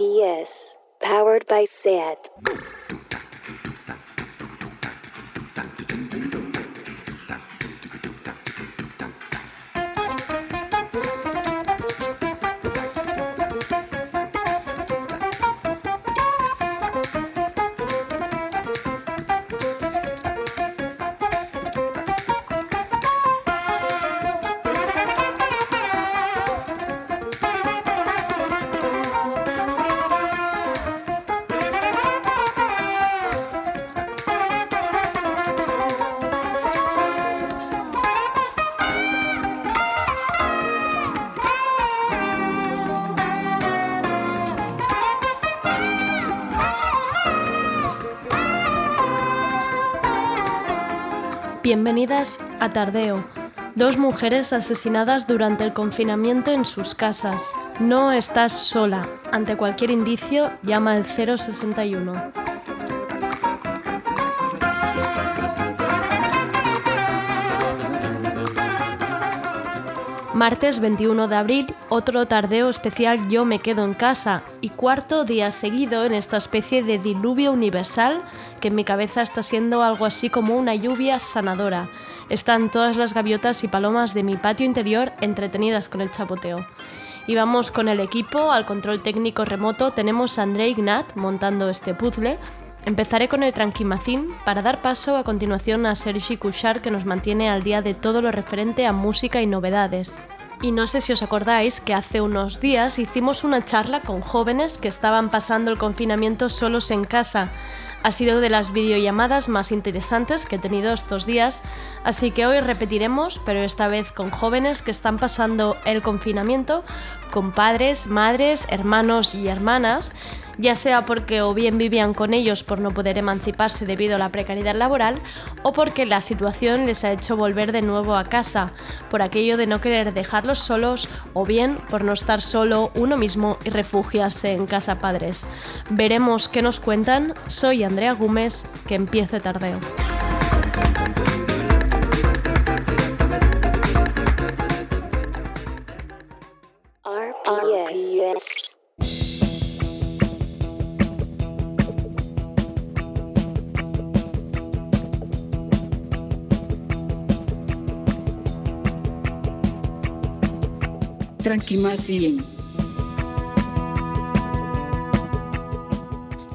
RPS, powered by SAT. Bienvenidas a Tardeo. Dos mujeres asesinadas durante el confinamiento en sus casas. No estás sola. Ante cualquier indicio, llama al 061. Martes 21 de abril, otro tardeo especial Yo me quedo en casa y cuarto día seguido en esta especie de diluvio universal que en mi cabeza está siendo algo así como una lluvia sanadora. Están todas las gaviotas y palomas de mi patio interior entretenidas con el chapoteo. Y vamos con el equipo, al control técnico remoto tenemos a André Ignat montando este puzzle. Empezaré con el Tranquimacín para dar paso a continuación a Sergi Couchard que nos mantiene al día de todo lo referente a música y novedades. Y no sé si os acordáis que hace unos días hicimos una charla con jóvenes que estaban pasando el confinamiento solos en casa. Ha sido de las videollamadas más interesantes que he tenido estos días, así que hoy repetiremos, pero esta vez con jóvenes que están pasando el confinamiento, con padres, madres, hermanos y hermanas, ya sea porque o bien vivían con ellos por no poder emanciparse debido a la precariedad laboral, o porque la situación les ha hecho volver de nuevo a casa, por aquello de no querer dejarlos solos, o bien por no estar solo uno mismo y refugiarse en casa padres. Veremos qué nos cuentan. Soy Andrea Gómez, que empiece tardeo.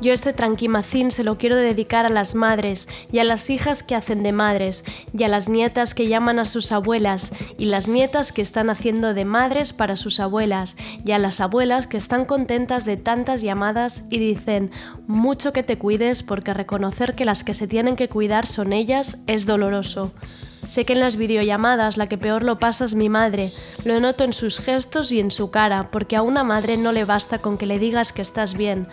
Yo este tranquimacín se lo quiero dedicar a las madres y a las hijas que hacen de madres y a las nietas que llaman a sus abuelas y las nietas que están haciendo de madres para sus abuelas y a las abuelas que están contentas de tantas llamadas y dicen mucho que te cuides porque reconocer que las que se tienen que cuidar son ellas es doloroso. Sé que en las videollamadas la que peor lo pasa es mi madre. Lo noto en sus gestos y en su cara, porque a una madre no le basta con que le digas que estás bien.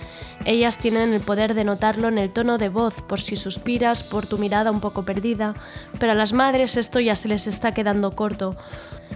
Ellas tienen el poder de notarlo en el tono de voz, por si suspiras, por tu mirada un poco perdida, pero a las madres esto ya se les está quedando corto.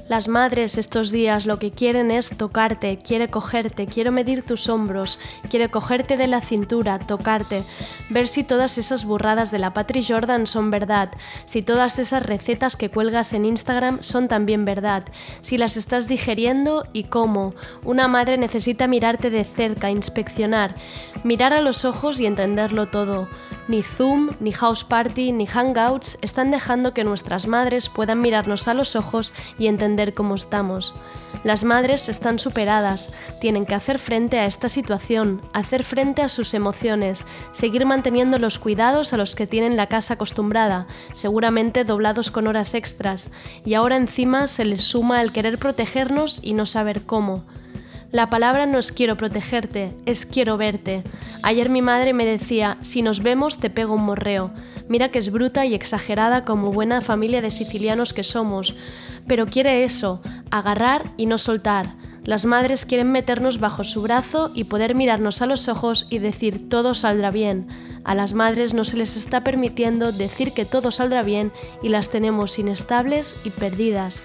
Las madres estos días lo que quieren es tocarte, quiere cogerte, quiero medir tus hombros, quiere cogerte de la cintura, tocarte, ver si todas esas burradas de la Patri Jordan son verdad, si todas esas recetas que cuelgas en Instagram son también verdad, si las estás digeriendo y cómo. Una madre necesita mirarte de cerca, inspeccionar, mirar a los ojos y entenderlo todo. Ni Zoom, ni House Party, ni Hangouts están dejando que nuestras madres puedan mirarnos a los ojos y entender cómo estamos. Las madres están superadas, tienen que hacer frente a esta situación, hacer frente a sus emociones, seguir manteniendo los cuidados a los que tienen la casa acostumbrada, seguramente doblados con horas extras, y ahora encima se les suma el querer protegernos y no saber cómo. La palabra no es quiero protegerte, es quiero verte. Ayer mi madre me decía, si nos vemos te pego un morreo. Mira que es bruta y exagerada como buena familia de sicilianos que somos, pero quiere eso, agarrar y no soltar. Las madres quieren meternos bajo su brazo y poder mirarnos a los ojos y decir todo saldrá bien. A las madres no se les está permitiendo decir que todo saldrá bien y las tenemos inestables y perdidas.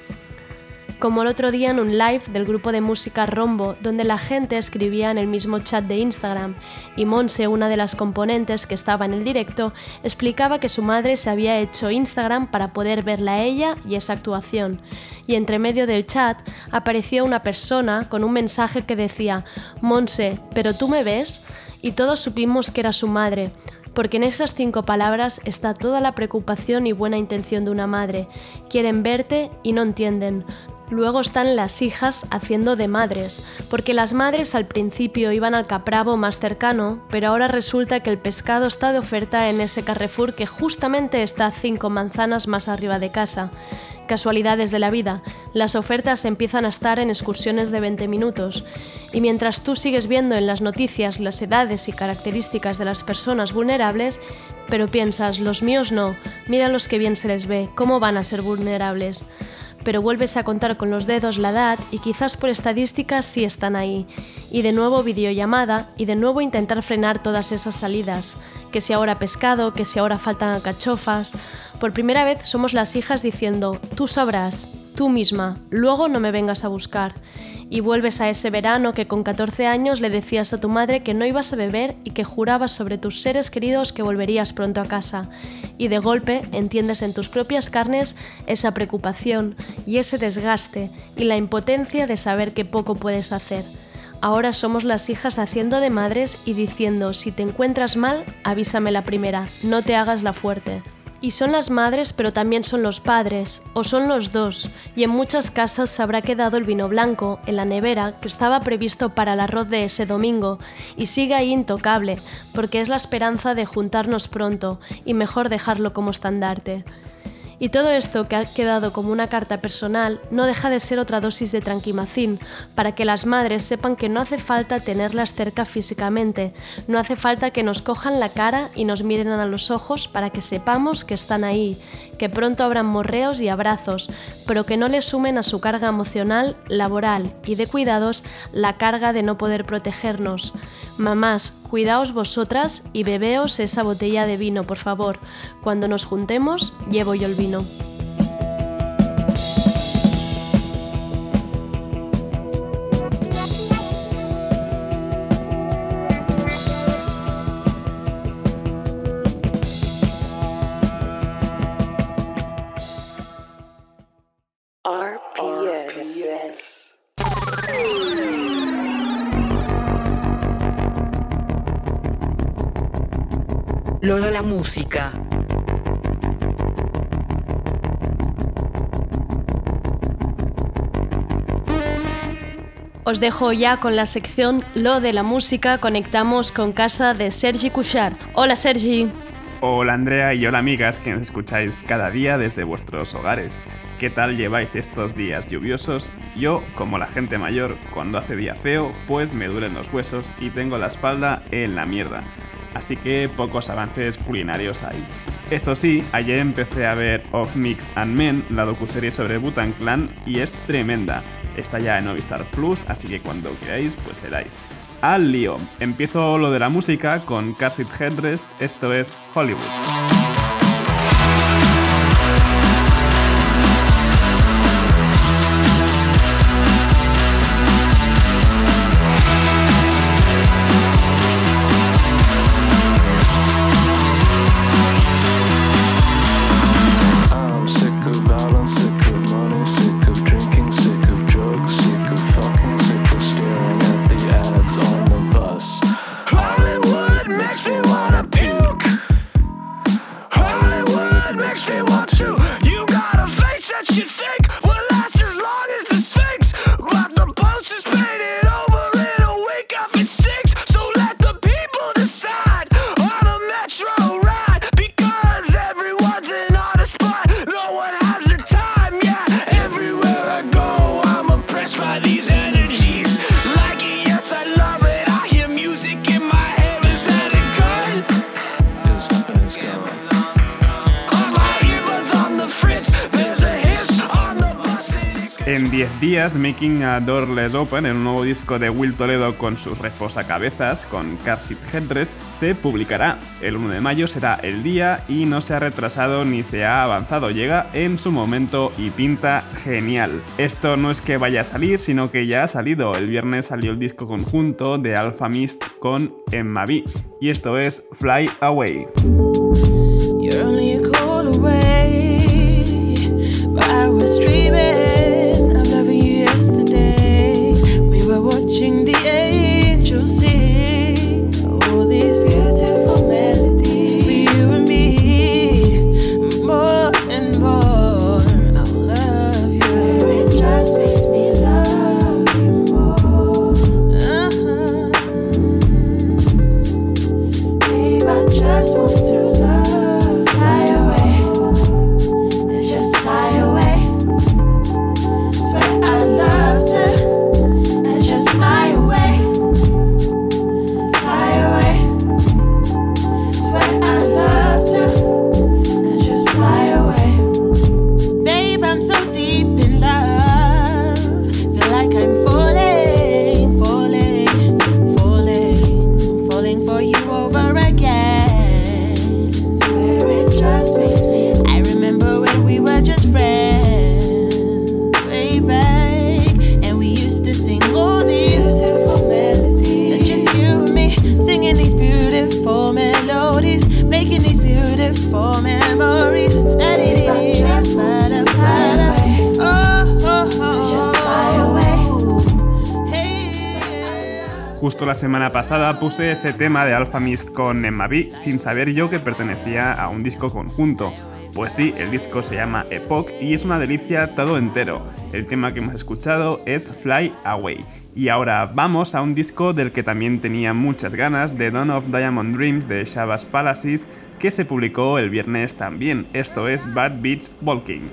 Como el otro día en un live del grupo de música Rombo, donde la gente escribía en el mismo chat de Instagram, y Monse, una de las componentes que estaba en el directo, explicaba que su madre se había hecho Instagram para poder verla a ella y esa actuación. Y entre medio del chat apareció una persona con un mensaje que decía, Monse, ¿pero tú me ves? Y todos supimos que era su madre, porque en esas cinco palabras está toda la preocupación y buena intención de una madre. Quieren verte y no entienden. Luego están las hijas haciendo de madres, porque las madres al principio iban al capravo más cercano, pero ahora resulta que el pescado está de oferta en ese Carrefour que justamente está cinco manzanas más arriba de casa casualidades de la vida, las ofertas empiezan a estar en excursiones de 20 minutos. Y mientras tú sigues viendo en las noticias las edades y características de las personas vulnerables, pero piensas, los míos no, mira los que bien se les ve, ¿cómo van a ser vulnerables? Pero vuelves a contar con los dedos la edad y quizás por estadísticas sí están ahí. Y de nuevo videollamada y de nuevo intentar frenar todas esas salidas. Que si ahora pescado, que si ahora faltan alcachofas. Por primera vez somos las hijas diciendo, tú sabrás, tú misma, luego no me vengas a buscar. Y vuelves a ese verano que con 14 años le decías a tu madre que no ibas a beber y que jurabas sobre tus seres queridos que volverías pronto a casa. Y de golpe entiendes en tus propias carnes esa preocupación y ese desgaste y la impotencia de saber que poco puedes hacer. Ahora somos las hijas haciendo de madres y diciendo, si te encuentras mal, avísame la primera, no te hagas la fuerte. Y son las madres, pero también son los padres, o son los dos, y en muchas casas se habrá quedado el vino blanco en la nevera que estaba previsto para el arroz de ese domingo, y sigue ahí intocable, porque es la esperanza de juntarnos pronto, y mejor dejarlo como estandarte. Y todo esto que ha quedado como una carta personal no deja de ser otra dosis de tranquimacín, para que las madres sepan que no hace falta tenerlas cerca físicamente, no hace falta que nos cojan la cara y nos miren a los ojos para que sepamos que están ahí, que pronto habrán morreos y abrazos, pero que no les sumen a su carga emocional, laboral y de cuidados la carga de no poder protegernos. Mamás, cuidaos vosotras y bebeos esa botella de vino, por favor. Cuando nos juntemos, llevo yo el vino. Lo de la música. Os dejo ya con la sección Lo de la música. Conectamos con casa de Sergi Cuchar. Hola Sergi. Hola Andrea y hola amigas que nos escucháis cada día desde vuestros hogares. ¿Qué tal lleváis estos días lluviosos? Yo, como la gente mayor, cuando hace día feo, pues me duelen los huesos y tengo la espalda en la mierda así que pocos avances culinarios hay. Eso sí, ayer empecé a ver Of Mix and Men, la docuserie sobre Butan Clan, y es tremenda. Está ya en Movistar Plus, así que cuando queráis, pues le dais. Al lío. Empiezo lo de la música con Cathy Headrest, esto es Hollywood. Making a Door Less Open, el nuevo disco de Will Toledo con sus reposacabezas, con Car Seat Headrest, se publicará. El 1 de mayo será el día y no se ha retrasado ni se ha avanzado. Llega en su momento y pinta genial. Esto no es que vaya a salir, sino que ya ha salido. El viernes salió el disco conjunto de Alpha Mist con Emma B. Y esto es Fly Away. Justo la semana pasada puse ese tema de Alpha Mist con Emma B sin saber yo que pertenecía a un disco conjunto. Pues sí, el disco se llama Epoch y es una delicia todo entero. El tema que hemos escuchado es Fly Away. Y ahora vamos a un disco del que también tenía muchas ganas, de Dawn of Diamond Dreams de Shabazz Palaces, que se publicó el viernes también. Esto es Bad Beach Walking.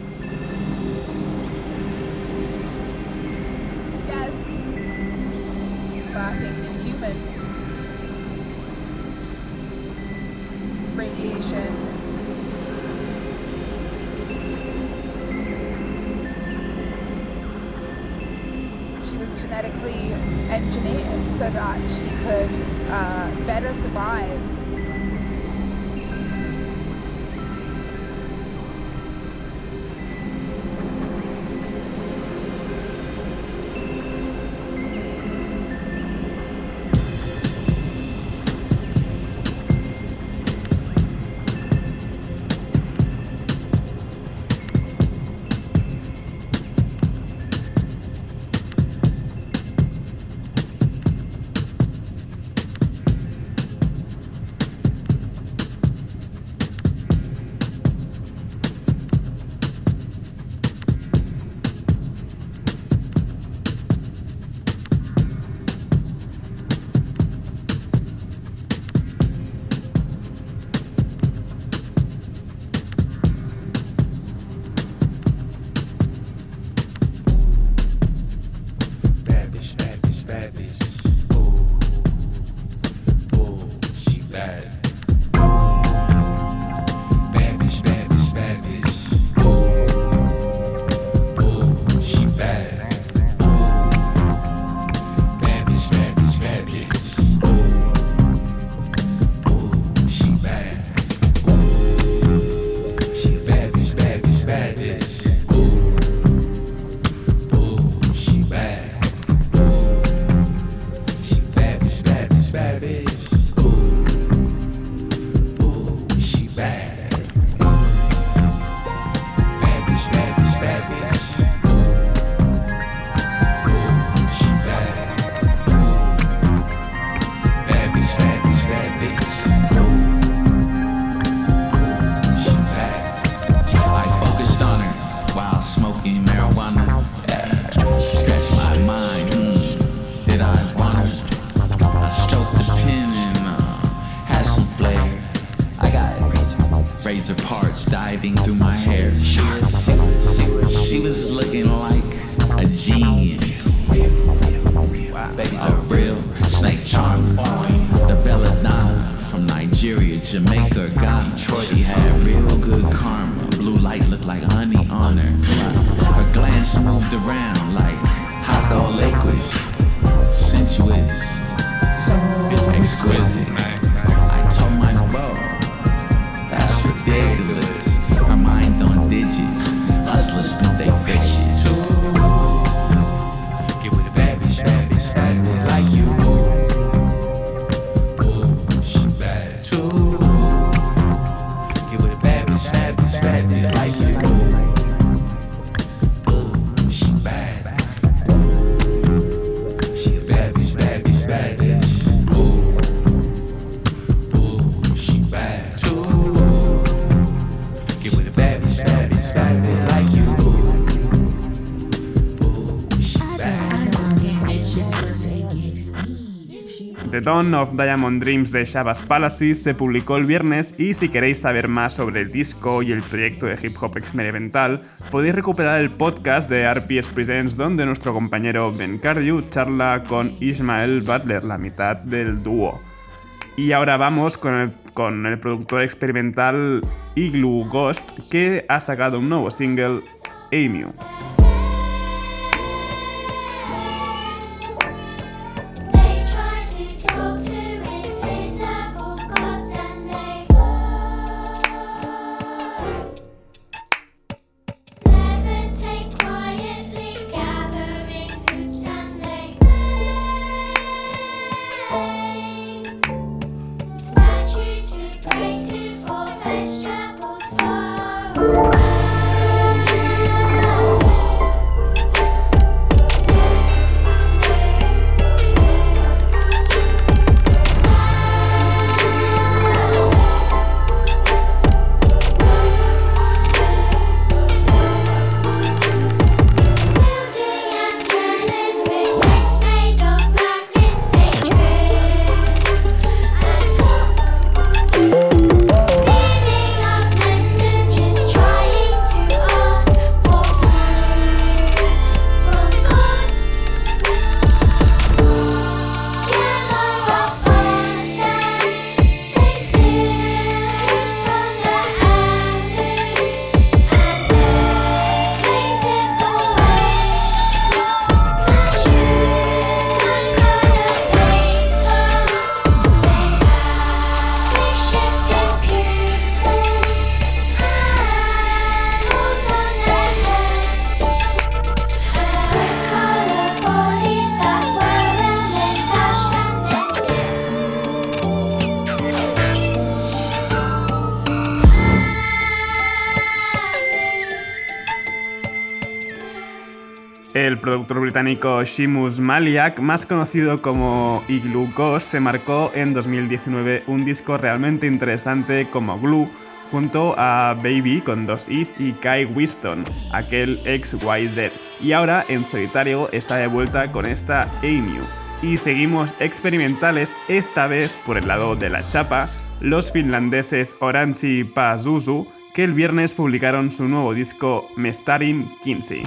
razor parts diving through my hair. She was, she was looking like a genius. Wow. A real snake charmer. The belladonna from Nigeria, Jamaica, Ghana. She had real good karma. Blue light looked like honey on her. Her glance moved around like Hako Lakewish. Sensuous. Exquisite. I told my beau. Ridiculous. Her mind on digits. Hustlers think they bitches. Dawn of Diamond Dreams de Shabazz Palaces se publicó el viernes y si queréis saber más sobre el disco y el proyecto de hip hop experimental, podéis recuperar el podcast de RPS Presents donde nuestro compañero Ben Cardew charla con Ismael Butler, la mitad del dúo. Y ahora vamos con el, con el productor experimental Igloo Ghost que ha sacado un nuevo single, Emu. productor británico Shimus Maliak, más conocido como Igloo Ghost, se marcó en 2019 un disco realmente interesante como Glue, junto a Baby con dos Is y Kai Winston, aquel ex YZ. Y ahora en solitario está de vuelta con esta Emu. Y seguimos experimentales, esta vez por el lado de la chapa, los finlandeses Oranchi Pazuzu, que el viernes publicaron su nuevo disco Mestarin 15.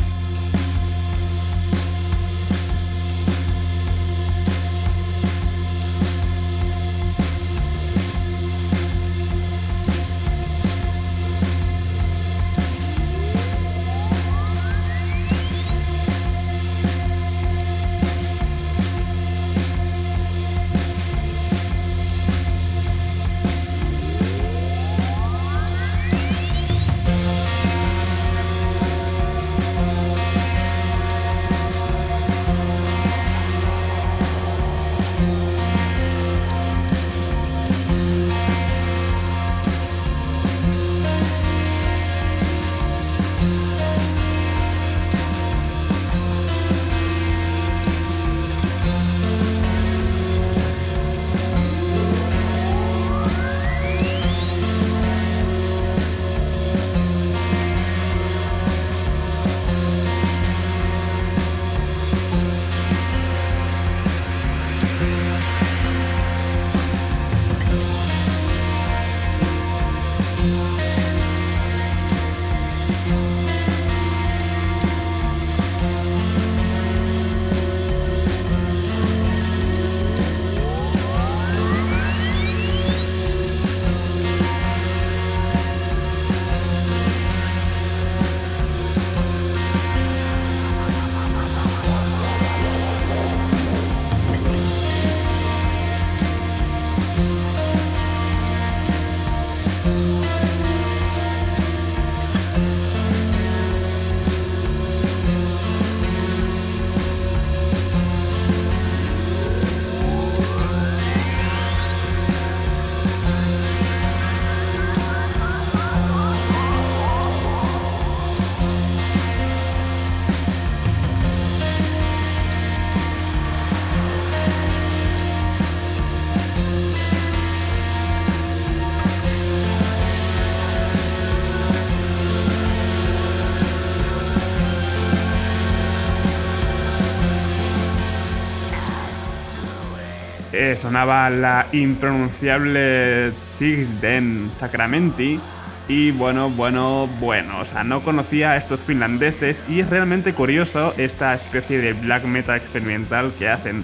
Eh, sonaba la impronunciable Tigden Sacramenti. Y bueno, bueno, bueno, o sea, no conocía a estos finlandeses y es realmente curioso esta especie de black metal experimental que hacen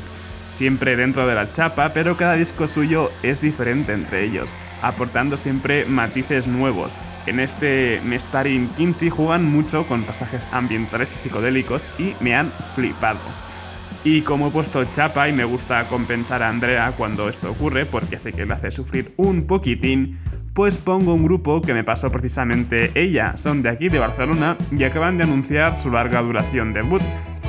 siempre dentro de la chapa, pero cada disco suyo es diferente entre ellos, aportando siempre matices nuevos. En este Mestarin Kinsey juegan mucho con pasajes ambientales y psicodélicos y me han flipado. Y como he puesto chapa y me gusta compensar a Andrea cuando esto ocurre, porque sé que le hace sufrir un poquitín, pues pongo un grupo que me pasó precisamente ella. Son de aquí, de Barcelona, y acaban de anunciar su larga duración debut.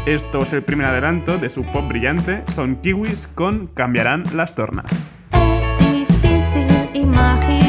Esto es el primer adelanto de su pop brillante, son kiwis con Cambiarán las tornas. Es difícil imaginar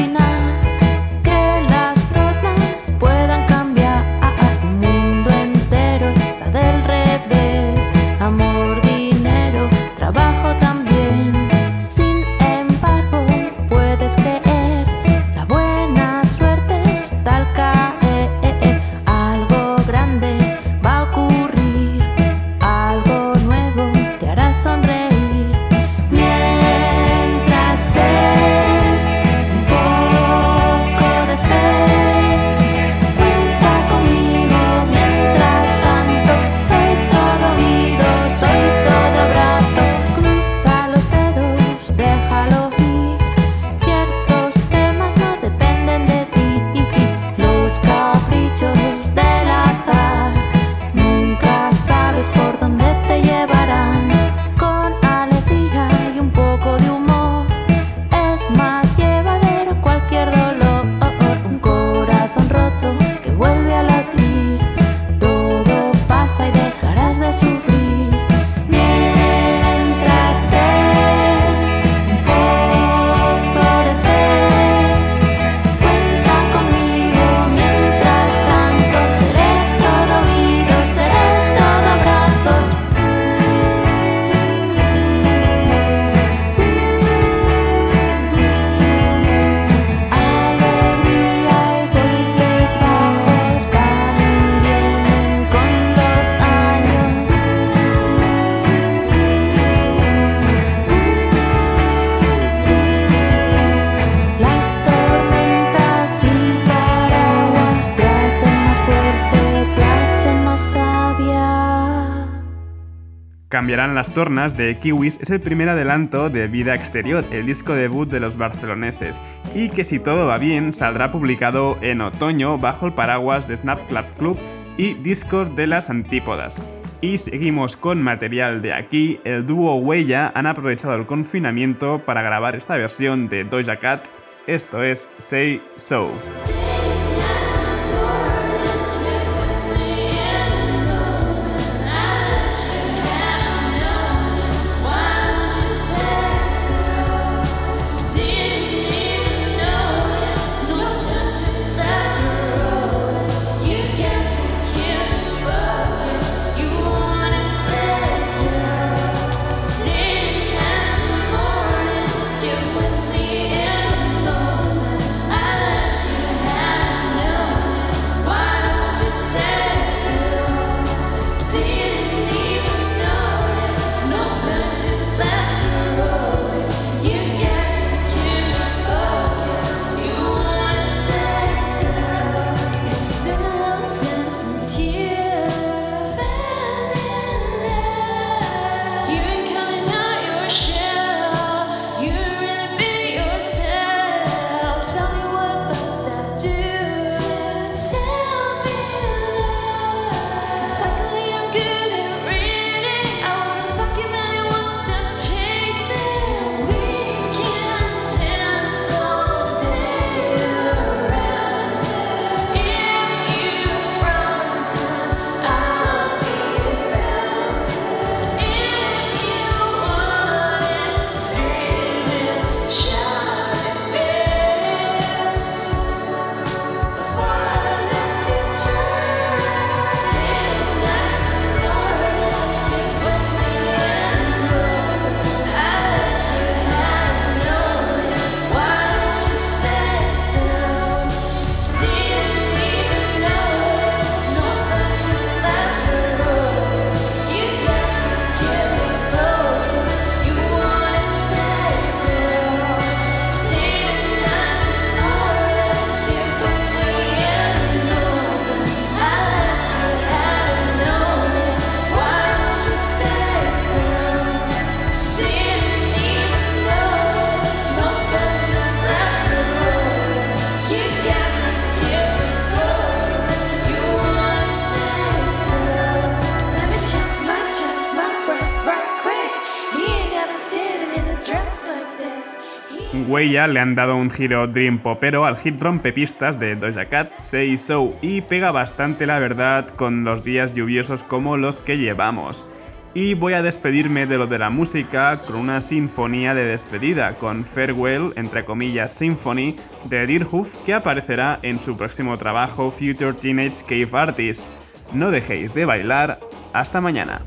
Las tornas de Kiwis es el primer adelanto de Vida Exterior, el disco debut de los barceloneses, y que si todo va bien saldrá publicado en otoño bajo el paraguas de Snapchat Club y Discos de las Antípodas. Y seguimos con material de aquí, el dúo Huella han aprovechado el confinamiento para grabar esta versión de Doja Cat, esto es Say So. Le han dado un giro dream popero al hit rompepistas de Doja Cat, Say So y pega bastante la verdad con los días lluviosos como los que llevamos. Y voy a despedirme de lo de la música con una sinfonía de despedida, con Farewell, entre comillas, Symphony, de Deerhoof, que aparecerá en su próximo trabajo Future Teenage Cave Artist. No dejéis de bailar. Hasta mañana.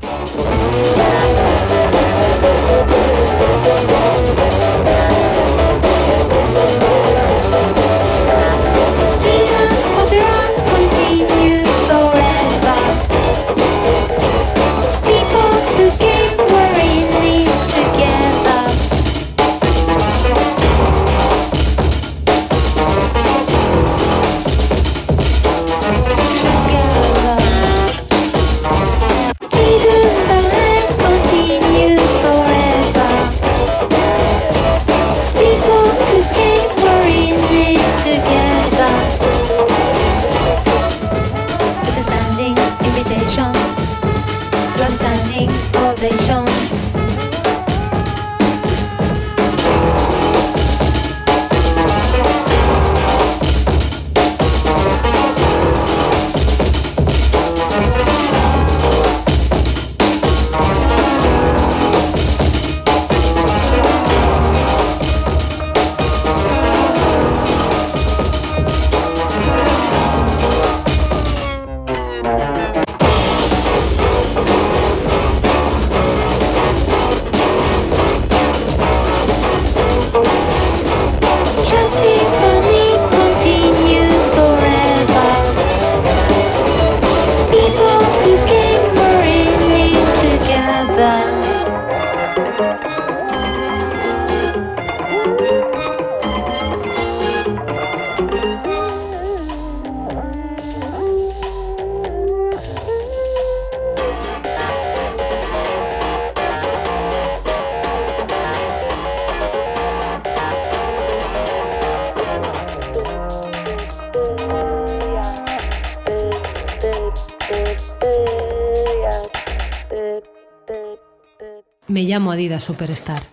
Me llamo Adidas Superstar.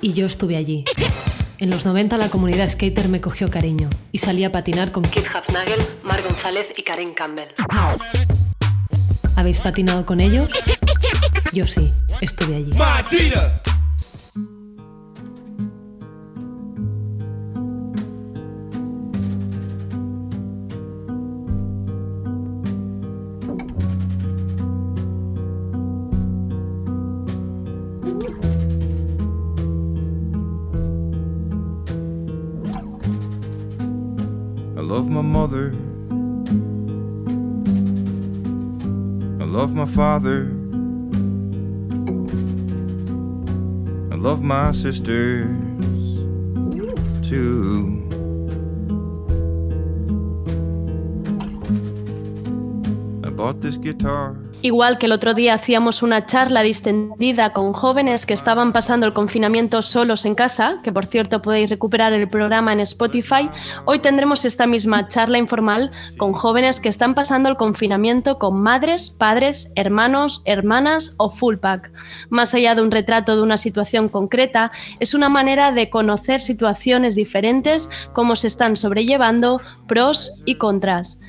Y yo estuve allí. En los 90 la comunidad skater me cogió cariño y salí a patinar con Kid Hafnagel, Mar González y Karen Campbell. ¿Habéis patinado con ellos? Yo sí, estuve allí. I love my father. I love my sisters too. I bought this guitar. Igual que el otro día hacíamos una charla distendida con jóvenes que estaban pasando el confinamiento solos en casa, que por cierto podéis recuperar el programa en Spotify, hoy tendremos esta misma charla informal con jóvenes que están pasando el confinamiento con madres, padres, hermanos, hermanas o full pack. Más allá de un retrato de una situación concreta, es una manera de conocer situaciones diferentes, cómo se están sobrellevando, pros y contras.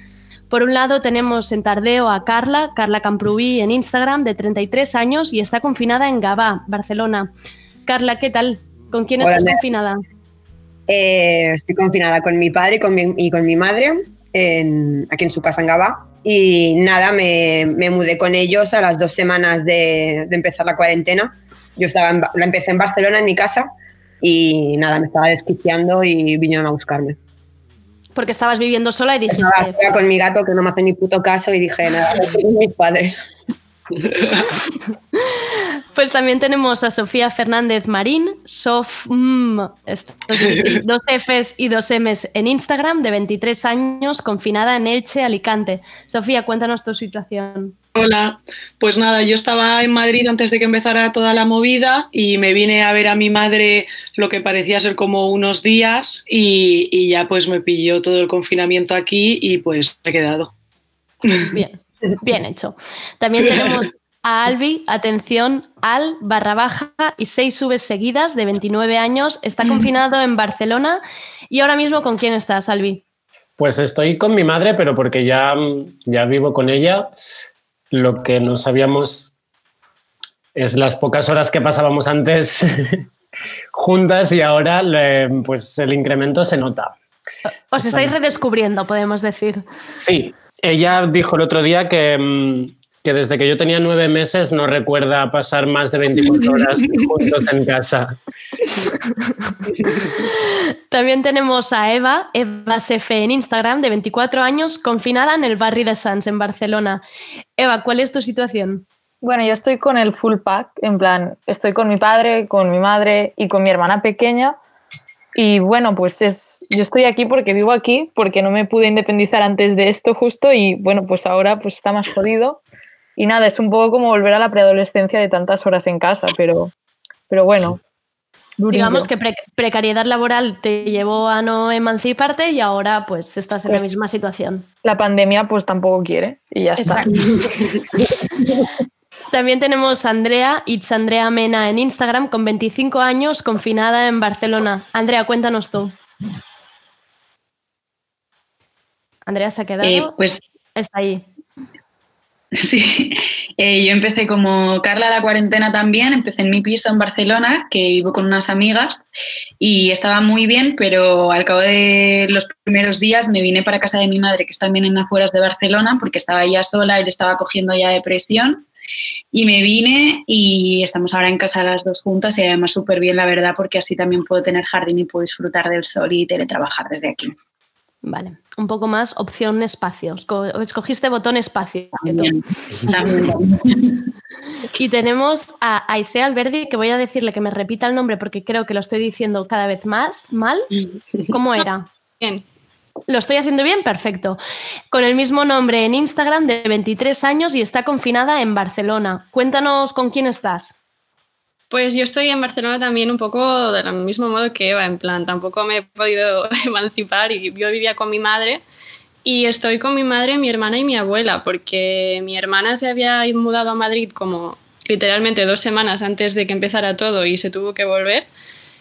Por un lado tenemos en Tardeo a Carla, Carla Camprubí en Instagram, de 33 años y está confinada en Gavà, Barcelona. Carla, ¿qué tal? ¿Con quién Hola, estás confinada? Eh, estoy confinada con mi padre y con mi, y con mi madre en- aquí en su casa en Gavà. Y nada, me, me mudé con ellos a las dos semanas de, de empezar la cuarentena. Yo estaba en la empecé en Barcelona, en mi casa, y nada, me estaba desquiciando y vinieron a buscarme. Porque estabas viviendo sola y dijiste... Estaba sola con mi gato que no me hace ni puto caso y dije, nada, mis padres. Pues también tenemos a Sofía Fernández Marín, Sof, mm, esto es difícil, dos Fs y dos Ms en Instagram, de 23 años, confinada en Elche, Alicante. Sofía, cuéntanos tu situación. Hola, pues nada, yo estaba en Madrid antes de que empezara toda la movida y me vine a ver a mi madre lo que parecía ser como unos días y, y ya pues me pilló todo el confinamiento aquí y pues me he quedado. Bien, bien hecho. También tenemos a Albi, atención, al barra baja y seis subes seguidas de 29 años, está confinado en Barcelona y ahora mismo ¿con quién estás, Albi? Pues estoy con mi madre, pero porque ya, ya vivo con ella. Lo que no sabíamos es las pocas horas que pasábamos antes juntas y ahora le- pues el incremento se nota. Os estáis redescubriendo, podemos decir. Sí, ella dijo el otro día que, mm, que desde que yo tenía nueve meses no recuerda pasar más de 24 horas juntos en casa. También tenemos a Eva, Eva Sefe en Instagram, de 24 años, confinada en el barrio de Sants, en Barcelona. Eva, ¿cuál es tu situación? Bueno, yo estoy con el full pack, en plan, estoy con mi padre, con mi madre y con mi hermana pequeña. Y bueno, pues es, yo estoy aquí porque vivo aquí, porque no me pude independizar antes de esto justo y bueno, pues ahora pues está más jodido. Y nada, es un poco como volver a la preadolescencia de tantas horas en casa, pero, pero bueno. durillo. Digamos que pre- precariedad laboral te llevó a no emanciparte y ahora pues estás en la Pues- misma situación. La pandemia pues tampoco quiere y ya está. También tenemos a Andrea, It's Andrea Mena en Instagram, con 25 años, confinada en Barcelona. Andrea, cuéntanos tú. Andrea se ha quedado. Eh, pues Está ahí. Sí, Eh, yo empecé como Carla la cuarentena también, empecé en mi piso en Barcelona, que vivo con unas amigas y estaba muy bien, pero al cabo de los primeros días me vine para casa de mi madre, que está también en afueras de Barcelona, porque estaba ella sola y le estaba cogiendo ya depresión. Y me vine y estamos ahora en casa las dos juntas y además súper bien, la verdad, porque así también puedo tener jardín y puedo disfrutar del sol y teletrabajar desde aquí. Vale, un poco más opción espacio. Esco- Escogiste botón espacio. También, Y tenemos a Aisea Alberdi, que voy a decirle que me repita el nombre porque creo que lo estoy diciendo cada vez más mal. ¿Cómo era? Bien. ¿Lo estoy haciendo bien? Perfecto. Con el mismo nombre en Instagram de 23 años y está confinada en Barcelona. Cuéntanos con quién estás. Pues yo estoy en Barcelona también un poco del mismo modo que Eva, en plan, tampoco me he podido emancipar y yo vivía con mi madre y estoy con mi madre, mi hermana y mi abuela, porque mi hermana se había mudado a Madrid como literalmente dos semanas antes de que empezara todo y se tuvo que volver.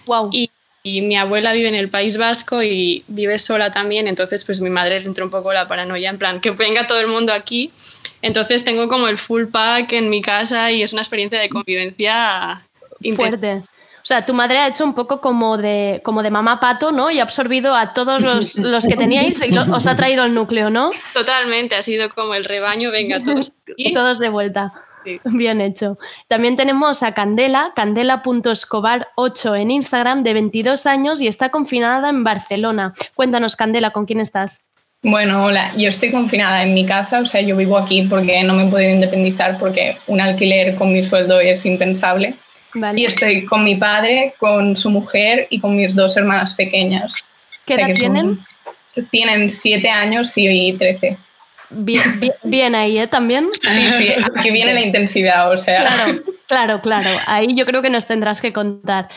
Wow. Y, y mi abuela vive en el País Vasco y vive sola también, entonces pues mi madre le entró un poco la paranoia, en plan, que venga todo el mundo aquí. Entonces tengo como el full pack en mi casa y es una experiencia de convivencia Fuerte. O sea, tu madre ha hecho un poco como de, como de mamá pato, ¿no? Y ha absorbido a todos los, los que teníais y lo- os ha traído el núcleo, ¿no? Totalmente, ha sido como el rebaño, venga, todos aquí. Todos de vuelta. Bien hecho. También tenemos a Candela, candela.escobar8 en Instagram, de 22 años y está confinada en Barcelona. Cuéntanos, Candela, ¿con quién estás? Bueno, hola, yo estoy confinada en mi casa, o sea, yo vivo aquí porque no me he podido independizar porque un alquiler con mi sueldo es impensable. Y estoy con mi padre, con su mujer y con mis dos hermanas pequeñas. ¿Qué O sea, edad son- tienen? Tienen siete años y trece. Bien, bien, bien ahí, ¿eh? También. Sí, sí, aquí viene la intensidad, o sea. Claro, claro, claro. Ahí yo creo que nos tendrás que contar.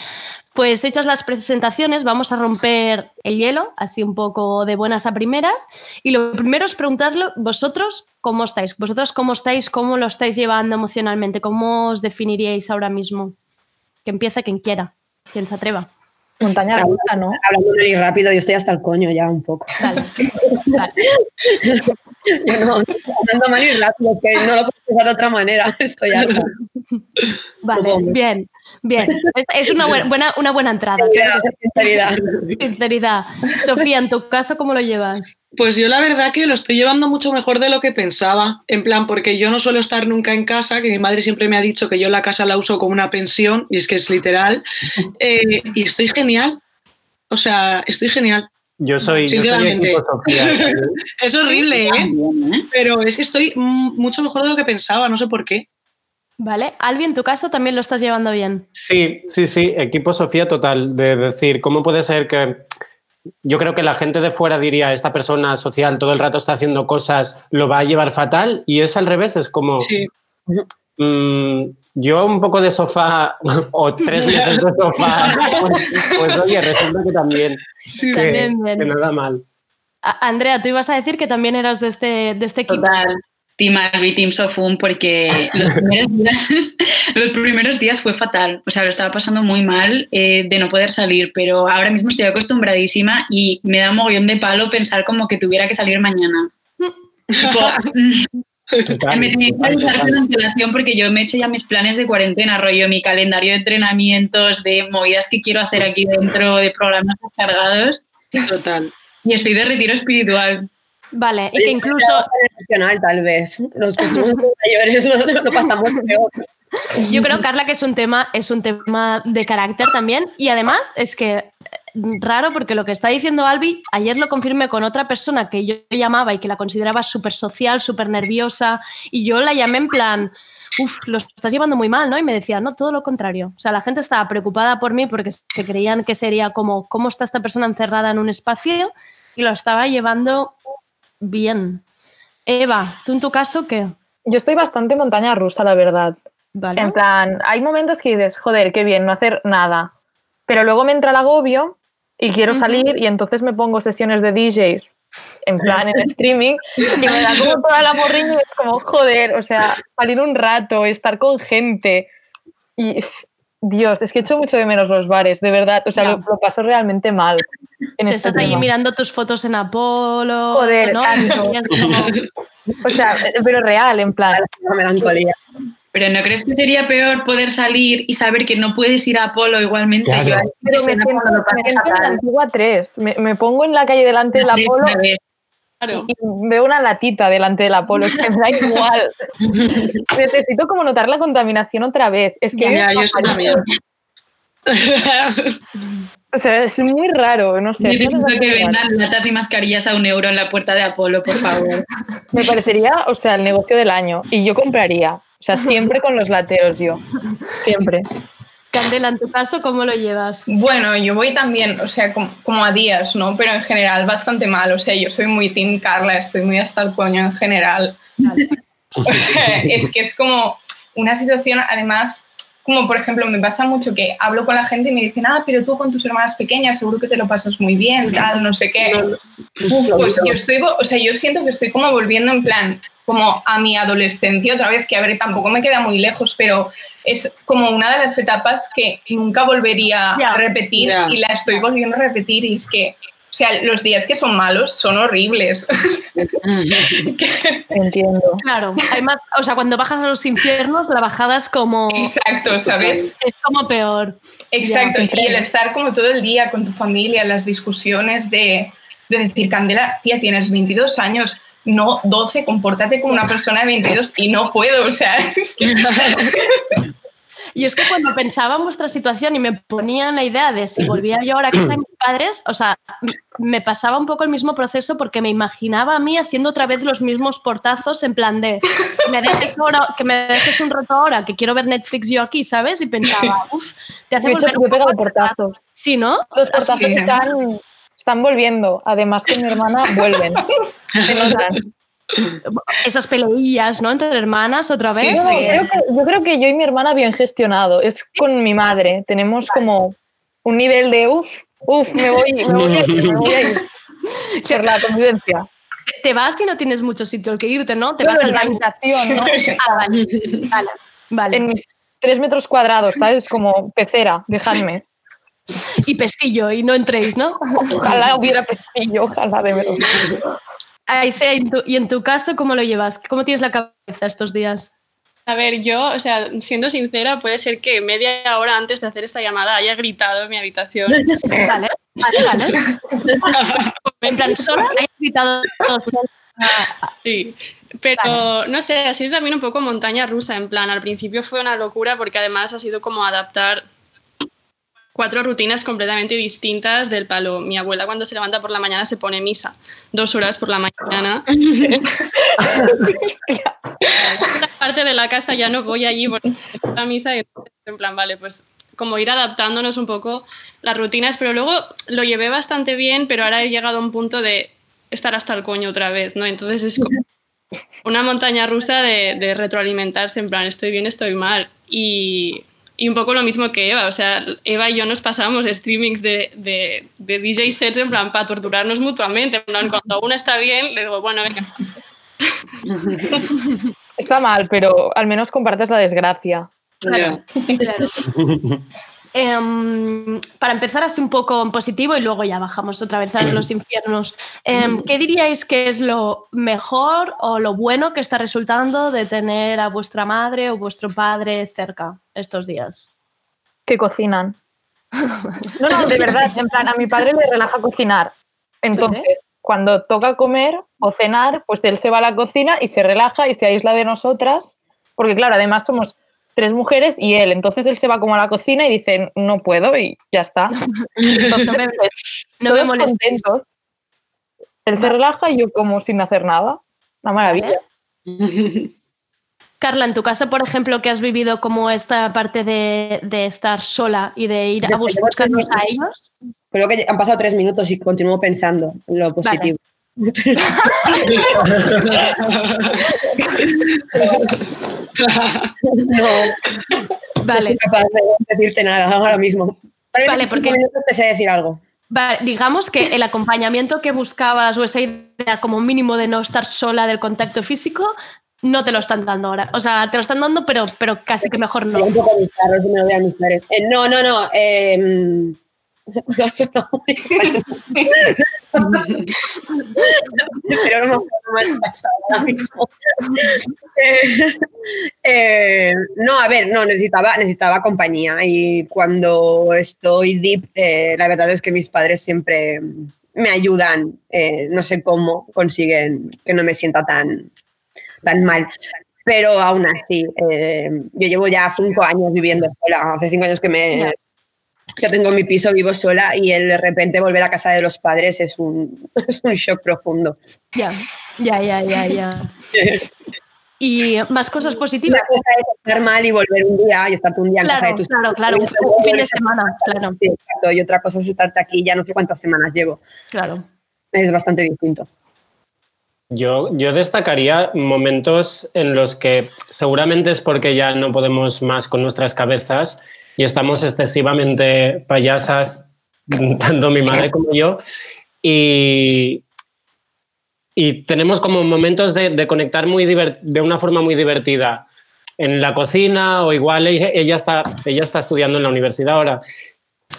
Pues hechas las presentaciones, vamos a romper el hielo, así un poco de buenas a primeras. Y lo primero es preguntarlo, vosotros, ¿cómo estáis? ¿Vosotros cómo estáis? ¿Cómo lo estáis llevando emocionalmente? ¿Cómo os definiríais ahora mismo? Que empiece quien quiera, quien se atreva. Montaña rusa, ¿no? Hablando muy rápido, yo estoy hasta el coño ya un poco. yo no, hablando mal y rápido, que no lo puedo pensar de otra manera. Estoy harta. Vale, bien, bien. Es, es una, buena, buena- una buena entrada. Sinceridad. Sinceridad. Sofía, en tu caso, ¿cómo lo llevas? Pues yo la verdad que lo estoy llevando mucho mejor de lo que pensaba, en plan, porque yo no suelo estar nunca en casa, que mi madre siempre me ha dicho que yo la casa la uso como una pensión, y es que es literal, eh, y estoy genial, o sea, estoy genial. Yo soy, yo soy Sinceramente. equipo Sofía. Es horrible, ¿eh? Pero es que estoy mucho mejor de lo que pensaba, no sé por qué. Vale, Albi, en tu caso también lo estás llevando bien. Sí, sí, sí, equipo Sofía total, de decir, ¿cómo puede ser que yo creo que la gente de fuera diría, esta persona social todo el rato está haciendo cosas, lo va a llevar fatal? Y es al revés, es como... mm, yo un poco de sofá o tres meses de sofá, pues, pues, oye, resulta que también, que, También bien. que nada mal. Andrea, tú ibas a decir que también eras de este, de este equipo. Total. Team Albi, Team Sofun, porque los primeros, días, los primeros días fue fatal. O sea, lo estaba pasando muy mal eh, de no poder salir, pero ahora mismo estoy acostumbradísima y me da un mogollón de palo pensar como que tuviera que salir mañana. Tipo, me tenía que avisar con antelación porque yo me he hecho ya mis planes de cuarentena, rollo, mi calendario de entrenamientos, de movidas que quiero hacer aquí dentro, de programas descargados. Total. Y estoy de retiro espiritual. Vale, y que incluso... Nacional, tal vez. Los que somos mayores no, no pasamos peor. Yo creo, Carla, que es un tema, es un tema de carácter también. Y además es que eh, raro porque lo que está diciendo Albi, ayer lo confirmé con otra persona que yo llamaba y que la consideraba súper social, súper nerviosa, y yo la llamé en plan, uff, lo estás llevando muy mal, ¿no? Y me decía, no, todo lo contrario. O sea, la gente estaba preocupada por mí porque se creían que sería como, ¿cómo está esta persona encerrada en un espacio? Y lo estaba llevando bien. Eva, ¿tú en tu caso qué? Yo estoy bastante montaña rusa, la verdad. Vale. En plan, hay momentos que dices, joder, qué bien, no hacer nada. Pero luego me entra el agobio y quiero salir y entonces me pongo sesiones de DJs en plan en streaming y me da como toda la morriña y es como, joder, o sea, salir un rato, estar con gente. Y Dios, es que echo mucho de menos los bares, de verdad. O sea, lo, lo paso realmente mal. En Te este estás ahí tema. mirando tus fotos en Apolo. Joder, ¿no? tanto. O sea, pero real, en plan. melancolía. Pero ¿no crees que sería peor poder salir y saber que no puedes ir a Apolo igualmente? Claro. Yo Pero me en siento, me pasé siento en la antigua 3. Me, me pongo en la calle delante del La Apolo y veo una latita delante del Apolo. Es que me da igual. Necesito como notar la contaminación otra vez. Es que Ya, yo eso también. O sea, es muy raro, no sé. Necesito que vendan latas y mascarillas a un euro en la puerta de Apolo, por favor. Me parecería, o sea, el negocio del año. Y yo compraría. O sea, siempre con los lateros yo. Siempre. Candela, en tu caso, ¿cómo lo llevas? Bueno, yo voy también, o sea, como, como a días, ¿no? Pero en general bastante mal. O sea, yo soy muy Team Carla, estoy muy hasta el coño en general. O sea, es que es como una situación, además, como por ejemplo, me pasa mucho que hablo con la gente y me dicen, ah, pero tú con tus hermanas pequeñas seguro que te lo pasas muy bien, tal, no sé qué. Uf, pues yo estoy, o sea, yo siento que estoy como volviendo en plan, como a mi adolescencia otra vez, que a ver, tampoco me queda muy lejos, pero es como una de las etapas que nunca volvería a repetir Ya. y la estoy volviendo a repetir y es que, o sea, los días que son malos son horribles. Entiendo. Claro, además, o sea, cuando bajas a los infiernos, la bajada es como. Exacto, ¿sabes? Es como peor. Exacto, Ya, y el estar como todo el día con tu familia, las discusiones de, de decir, Candela, tía, tienes 22 años, no 12, compórtate como una persona de 22 y no puedo, o sea, es que... Y es que cuando pensaba en vuestra situación y me ponía en la idea de si volvía yo ahora a casa de mis padres, o sea, me pasaba un poco el mismo proceso porque me imaginaba a mí haciendo otra vez los mismos portazos en plan de que me dejes, ahora, que me dejes un rato ahora, que quiero ver Netflix yo aquí, ¿sabes? Y pensaba, uff, te hace volver un yo he pegado poco- portazos. Sí, ¿no? Los portazos Sí. están, están volviendo. Además, con mi hermana vuelven. Se notan. Esas peleillas, ¿no? Entre hermanas otra vez. Creo que- yo creo que yo y mi hermana bien gestionado. Es con mi madre. Tenemos como un nivel de uff, uff, me voy, me voy a ir, me voy a ir. Por la convivencia. Te vas y no tienes mucho sitio al que irte, ¿no? Te vas al la habitación, ¿no? Ah, vale. Vale. vale. En mis tres metros cuadrados, ¿sabes? Como pecera, dejadme. Y pestillo, y no entréis, ¿no? Ojalá hubiera pestillo, ojalá de verdad. Aisea, ¿y en tu- y en tu caso cómo lo llevas? ¿Cómo tienes la cabeza estos días? A ver, yo, o sea, siendo sincera, puede ser que media hora antes de hacer esta llamada haya gritado en mi habitación. Vale, vale, vale. En plan, solo he gritado. Sí, pero no sé, ha sido también un poco montaña rusa, en plan, al principio fue una locura porque además ha sido como adaptar cuatro rutinas completamente distintas del palo. Mi abuela cuando se levanta por la mañana se pone misa, dos horas por la mañana. Esta parte de la casa ya no voy allí es la misa y entonces, en plan, vale, pues como ir adaptándonos un poco las rutinas, pero luego lo llevé bastante bien, pero ahora he llegado a un punto de estar hasta el coño otra vez, ¿no? Entonces es como una montaña rusa de, de retroalimentarse, en plan, estoy bien, estoy mal. Y, y un poco lo mismo que Eva, o sea, Eva y yo nos pasábamos streamings de, de, de DJ sets en plan para torturarnos mutuamente, en plan, cuando uno está bien, le digo, bueno, venga. Está mal, pero al menos compartes la desgracia. Claro, claro. Em, para empezar así un poco en positivo y luego ya bajamos otra vez a los infiernos, em, ¿qué diríais que es lo mejor o lo bueno que está resultando de tener a vuestra madre o vuestro padre cerca estos días? Que cocinan. No, no, de verdad, en plan, a mi padre le relaja cocinar. Entonces, cuando toca comer o cenar, pues él se va a la cocina y se relaja y se aísla de nosotras, porque claro, además somos tres mujeres y él, entonces él se va como a la cocina y dice, no puedo y ya está. Entonces, No me- no me todos molestéis. contentos. Él se relaja y yo como sin hacer nada. Una maravilla. Carla, en tu casa, por ejemplo, que has vivido como esta parte de, de estar sola y de ir a buscarlos a ellos. Creo que han pasado tres minutos y continúo pensando en lo positivo. No, Vale. no soy capaz de decirte nada ahora mismo. Tal vez Vale, en porque- te sé decir algo. Vale, digamos que el acompañamiento que buscabas o esa idea como mínimo de no estar sola del contacto físico, no te lo están dando ahora. O sea, te lo están dando, pero, pero casi que mejor no. Eh, no, no, no. eh, no no. A ver, no, necesitaba, necesitaba compañía y cuando estoy deep, eh, la verdad es que mis padres siempre me ayudan, eh, no sé cómo consiguen que no me sienta tan, tan mal. Pero aún así, eh, yo llevo ya cinco años viviendo sola. Hace cinco años que me. Que tengo mi piso, vivo sola y el de repente volver a casa de los padres es un, es un shock profundo. Ya, ya, ya, ya, ya. Y más cosas positivas. Una cosa es estar mal y volver un día y estarte un día en casa de Claro, tus claro, claro. Un, un fin de semana, claro, Sí, exacto. Y otra cosa es estarte aquí, ya no sé cuántas semanas llevo. claro. Es bastante distinto. Yo, yo destacaría momentos en los que seguramente es porque ya no podemos más con nuestras cabezas y estamos excesivamente payasas, tanto mi madre como yo, y, y tenemos como momentos de, de conectar muy divert- de una forma muy divertida en la cocina o igual ella, ella está, ella está estudiando en la universidad ahora.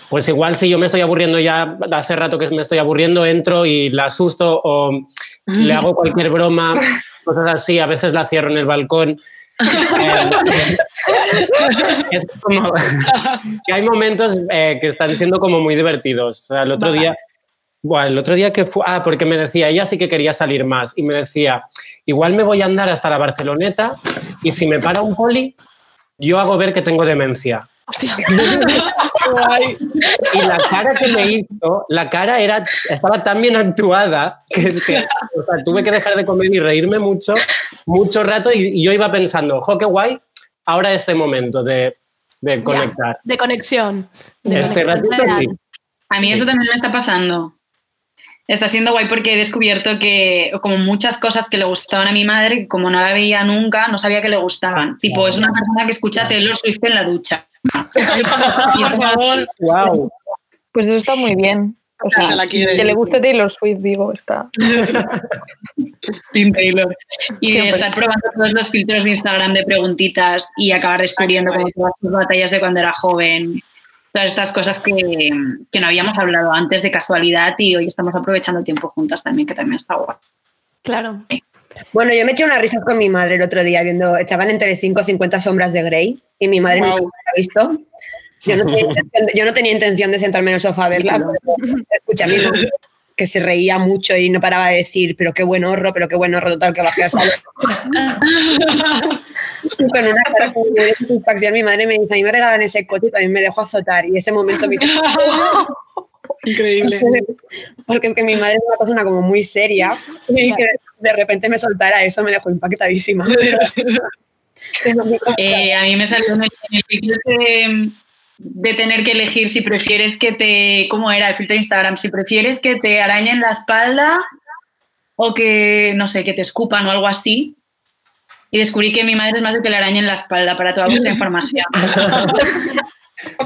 Pues igual si yo me estoy aburriendo ya, hace rato que me estoy aburriendo, entro y la asusto o le hago cualquier broma, cosas así, a veces la cierro en el balcón. Es como que hay momentos eh, que están siendo como muy divertidos. O sea, el otro día, Buah, el otro día que fue, ah, porque me decía, ella sí que quería salir más y me decía, igual me voy a andar hasta la Barceloneta y si me para un poli, yo hago ver que tengo demencia. Hostia. Y la cara que me hizo, la cara era, estaba tan bien actuada que, es que, o sea, tuve que dejar de comer y reírme mucho, mucho rato y, y yo iba pensando, jo, qué guay, ahora este momento de, de conectar. De conexión. De Este conexión ratito real. sí. A mí eso también me está pasando. Está siendo guay porque he descubierto que, como muchas cosas que le gustaban a mi madre, como no la veía nunca, no sabía que le gustaban. Tipo, es una persona que escucha Taylor Swift en la ducha. Por favor. Wow. Pues eso está muy bien. O sea, Se la quiere. que le guste Taylor Swift, digo, está. Team Taylor. Y de estar probando todos los filtros de Instagram de preguntitas y acabar descubriendo como todas sus batallas de cuando era joven. Todas estas cosas que, que no habíamos hablado antes de casualidad y hoy estamos aprovechando el tiempo juntas también, que también está guay. Claro. Bueno, yo me eché una risa con mi madre el otro día viendo, echaban en Telecinco 50 sombras de Grey y mi madre nunca Guau. lo había visto. Yo no, tenía intención de, yo no tenía intención de sentarme en el sofá a verla, pero escuché a mi madre que se reía mucho y no paraba de decir, pero qué buen horror, pero qué buen horror, total, que bajé al salón. Y con una cara como de satisfacción, mi madre me dice, a mí me regalan ese coche y también me dejó azotar. Y ese momento me hizo... Increíble. Porque es que mi madre es una persona como muy seria y que de repente me soltara eso me dejó impactadísima. Eh, a mí me salió en el, en el filtro de, tener que elegir si prefieres que te. ¿Cómo era el filtro de Instagram? Si prefieres que te arañen la espalda o que, no sé, que te escupan o algo así. Y descubrí que mi madre es más de que le arañen la espalda para toda vuestra información.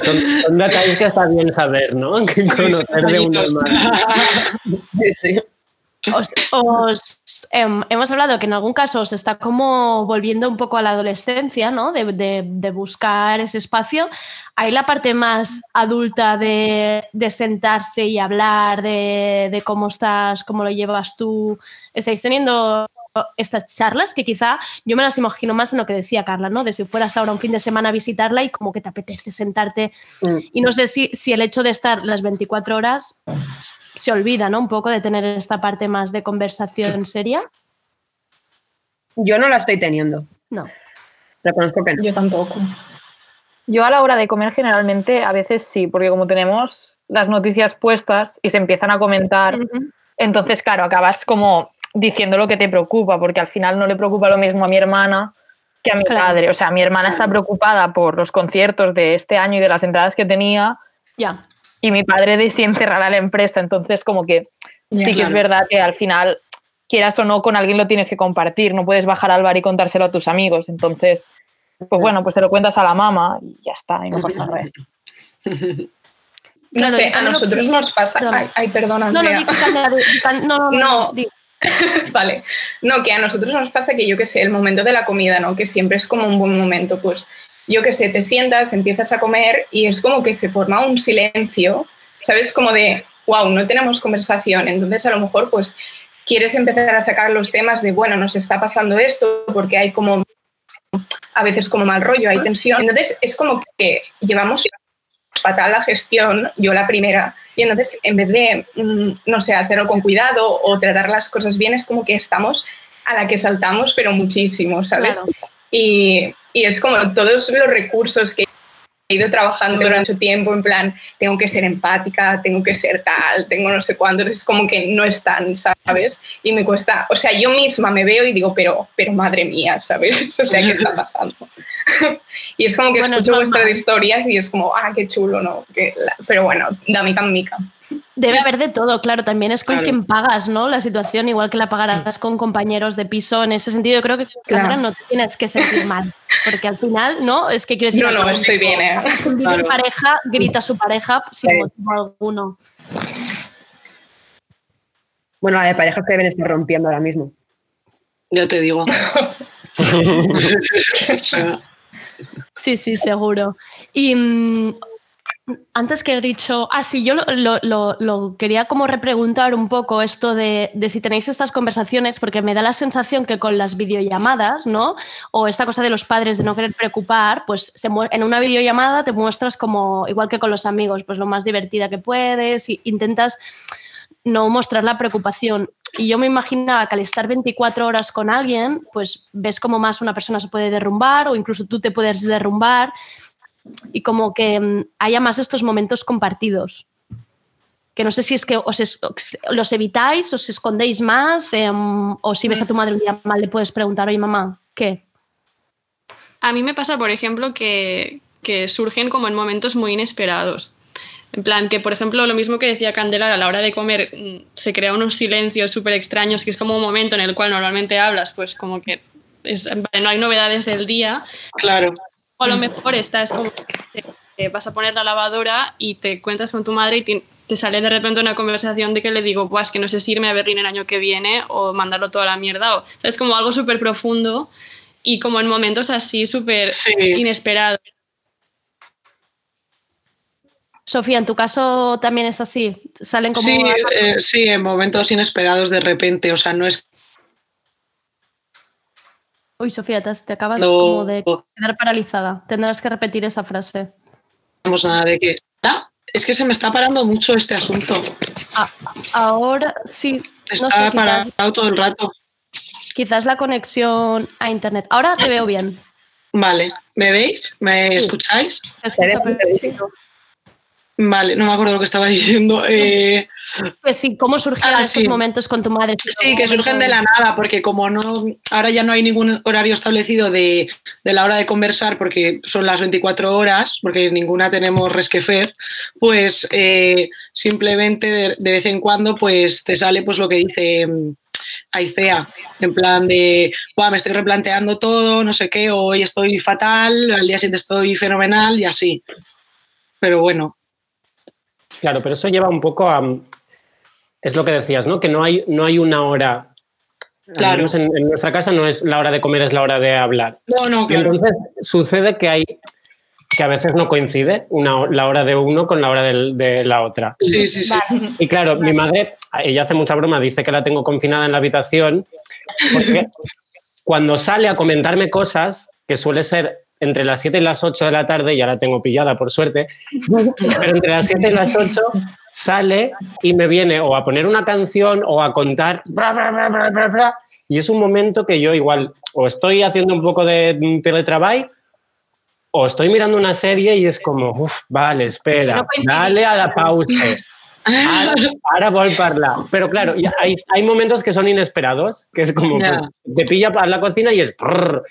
Son, son detalles que está bien saber, ¿no? Que conocer de uno más. Sí. Os, em, hemos hablado que en algún caso os está como volviendo un poco a la adolescencia, ¿no? De, buscar ese espacio. Hay la parte más adulta de, sentarse y hablar de cómo estás, cómo lo llevas tú. ¿Estáis teniendo estas charlas que quizá yo me las imagino más en lo que decía Carla, ¿no? De si fueras ahora un fin de semana a visitarla y como que te apetece sentarte. Y no sé si, si el hecho de estar las 24 horas se olvida, ¿no? Un poco de tener esta parte más de conversación seria. Yo no la estoy teniendo. No. Reconozco que no. Yo tampoco. Yo a la hora de comer generalmente a veces sí, porque como tenemos las noticias puestas y se empiezan a comentar, entonces claro, acabas como diciendo lo que te preocupa, porque al final no le preocupa lo mismo a mi hermana que a mi Claro. padre. O sea, mi hermana está preocupada por los conciertos de este año y de las entradas que tenía. Ya. Y mi padre de si encerrará la empresa. Entonces, como que sí que es verdad que al final, quieras o no, con alguien lo tienes que compartir. No puedes bajar al bar y contárselo a tus amigos. Entonces, pues bueno, pues se lo cuentas a la mamá y ya está, y no pasa nada. No Claro, sé, a nosotros nos pasa. Ay, ay, perdona, No, no, no, no, no, No. di. Vale, no, que a nosotros nos pasa que yo que sé, el momento de la comida, ¿no? Que siempre es como un buen momento, pues yo que sé, te sientas, empiezas a comer y es como que se forma un silencio, ¿sabes? Como de, wow, no tenemos conversación, entonces a lo mejor pues quieres empezar a sacar los temas de, bueno, nos está pasando esto porque hay como, a veces como mal rollo, hay tensión, entonces es como que llevamos fatal la gestión, yo la primera, y entonces en vez de, mm, no sé, hacerlo con cuidado o tratar las cosas bien, es como que estamos a la que saltamos, pero muchísimo, ¿sabes? Claro. Y, y es como todos los recursos que he ido trabajando durante mucho tiempo, en plan, tengo que ser empática, tengo que ser tal, tengo no sé cuánto, es como que no están, ¿sabes? Y me cuesta, o sea, yo misma me veo y digo, pero, pero madre mía, ¿sabes? O sea, ¿qué está pasando? y es como que Bueno, es escucho vuestras historias y es como, ah, qué chulo, ¿no? Que la- pero bueno, da mica en mica. Debe haber de todo, claro, también es con Claro. quien pagas, ¿no? La situación, igual que la pagarás con compañeros de piso. En ese sentido, yo creo que Claro. No te tienes que sentir mal, porque al final, ¿no? Es que quiero decir, No, no, estoy bien, ¿eh? Claro. pareja grita a su pareja sin motivo alguno. Bueno, la de parejas que deben estar rompiendo ahora mismo. Ya te digo. Sí, sí, seguro. Y mm, antes que he dicho, ah, sí, yo lo, lo- lo- quería como repreguntar un poco esto de, de si tenéis estas conversaciones, porque me da la sensación que con las videollamadas, ¿no? O esta cosa de los padres de no querer preocupar, pues se en una videollamada te muestras como, igual que con los amigos, pues lo más divertida que puedes y intentas no mostrar la preocupación. Y yo me imaginaba que al estar 24 horas con alguien, pues ves como más una persona se puede derrumbar o incluso tú te puedes derrumbar y como que mm, haya más estos momentos compartidos. Que no sé si es que os los evitáis, os escondéis más, em, o si ves a tu madre un día mal le puedes preguntar, oye mamá, ¿qué? A mí me pasa, por ejemplo, que, que surgen como en momentos muy inesperados. En plan, que por ejemplo, lo mismo que decía Candela, a la hora de comer mm, se crea unos silencios súper extraños, que es como un momento en el cual normalmente hablas, pues como que es- vale, no hay novedades del día. Claro. O a lo mejor estás como que te vas a poner la lavadora y te cuentas con tu madre y te, te sale de repente una conversación de que le digo, pues que no sé si irme a Berlín el año que viene o mandarlo toda la mierda. O, es como algo súper profundo y como en momentos así súper inesperados. Sofía, en tu caso también es así, salen como... Sí, eh, sí, en momentos inesperados de repente. O sea, no es Uy, Sofía, te, acabas No. como de quedar paralizada. Tendrás que repetir esa frase. tenemos nada de que. Ah, es que se me está parando mucho este asunto. Ah, ahora sí, no Está quizás, parado todo el rato. quizás la conexión a internet. Ahora te veo bien. Vale, ¿me veis? ¿Me Sí. escucháis? Te escucho perfecto. Vale, no me acuerdo lo que estaba diciendo. Eh, Pues sí, ¿cómo surgieron Ah, sí. momentos con tu madre? Sí, que surgen de la nada, porque como no, ahora ya no hay ningún horario establecido de, de la hora de conversar, porque son las 24 horas, porque ninguna tenemos resquefer, pues eh, simplemente de, de vez en cuando pues te sale pues lo que dice mm, Aicea, en plan de, "Buah, me estoy replanteando todo, no sé qué, hoy estoy fatal, al día siguiente estoy fenomenal y así. Pero bueno, Claro, pero eso lleva un poco a... es lo que decías, ¿no? Que no hay, no hay una hora. Claro. En, en nuestra casa no es la hora de comer, es la hora de hablar. No, no, Y claro. entonces sucede que hay que a veces no coincide una, la hora de uno con la hora de la otra. Sí, sí, sí. Y claro, mi madre, ella hace mucha broma, dice que la tengo confinada en la habitación, porque cuando sale a comentarme cosas, que suele ser entre las 7 y las 8 de la tarde, ya la tengo pillada por suerte, pero entre las 7 y las 8 sale y me viene o a poner una canción o a contar, bra, bra, bra, y es un momento que yo igual o estoy haciendo un poco de mm, teletrabajo o estoy mirando una serie y es como, uff, vale, espera, No dale a la pausa. Ara, ara vol parlar. Pero claro, hay, hay momentos que son inesperados, que es como, pues, te pilla para la cocina y es... prrr.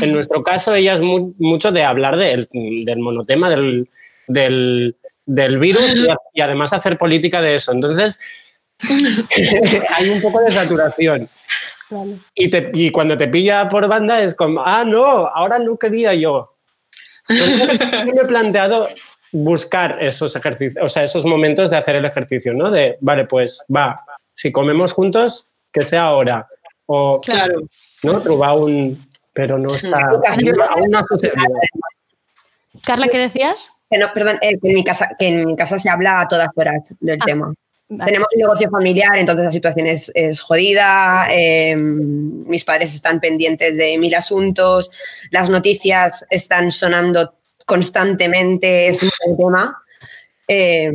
En nuestro caso, ella es mu- mucho de hablar del, del monotema, del, del, del virus y, y además hacer política de eso. Entonces, hay un poco de saturación. Y, te- y cuando te pilla por banda es como, ah, no, ahora no quería yo. Entonces, yo me he planteado buscar esos ejercicios, o sea, esos momentos de hacer el ejercicio, ¿no? De, vale, pues va, si comemos juntos, que sea ahora. O, Claro. ¿no? Trobar un... Pero no está... Aún no ha sucedido. Carla, ¿qué decías? Que no, perdón, eh, que, en mi casa, que en mi casa se habla a todas horas del Ah, tema. vale. Tenemos un negocio familiar, entonces la situación es, es jodida. eh, mis padres están pendientes de mil asuntos. Las noticias están sonando constantemente. Es un tema. Eh,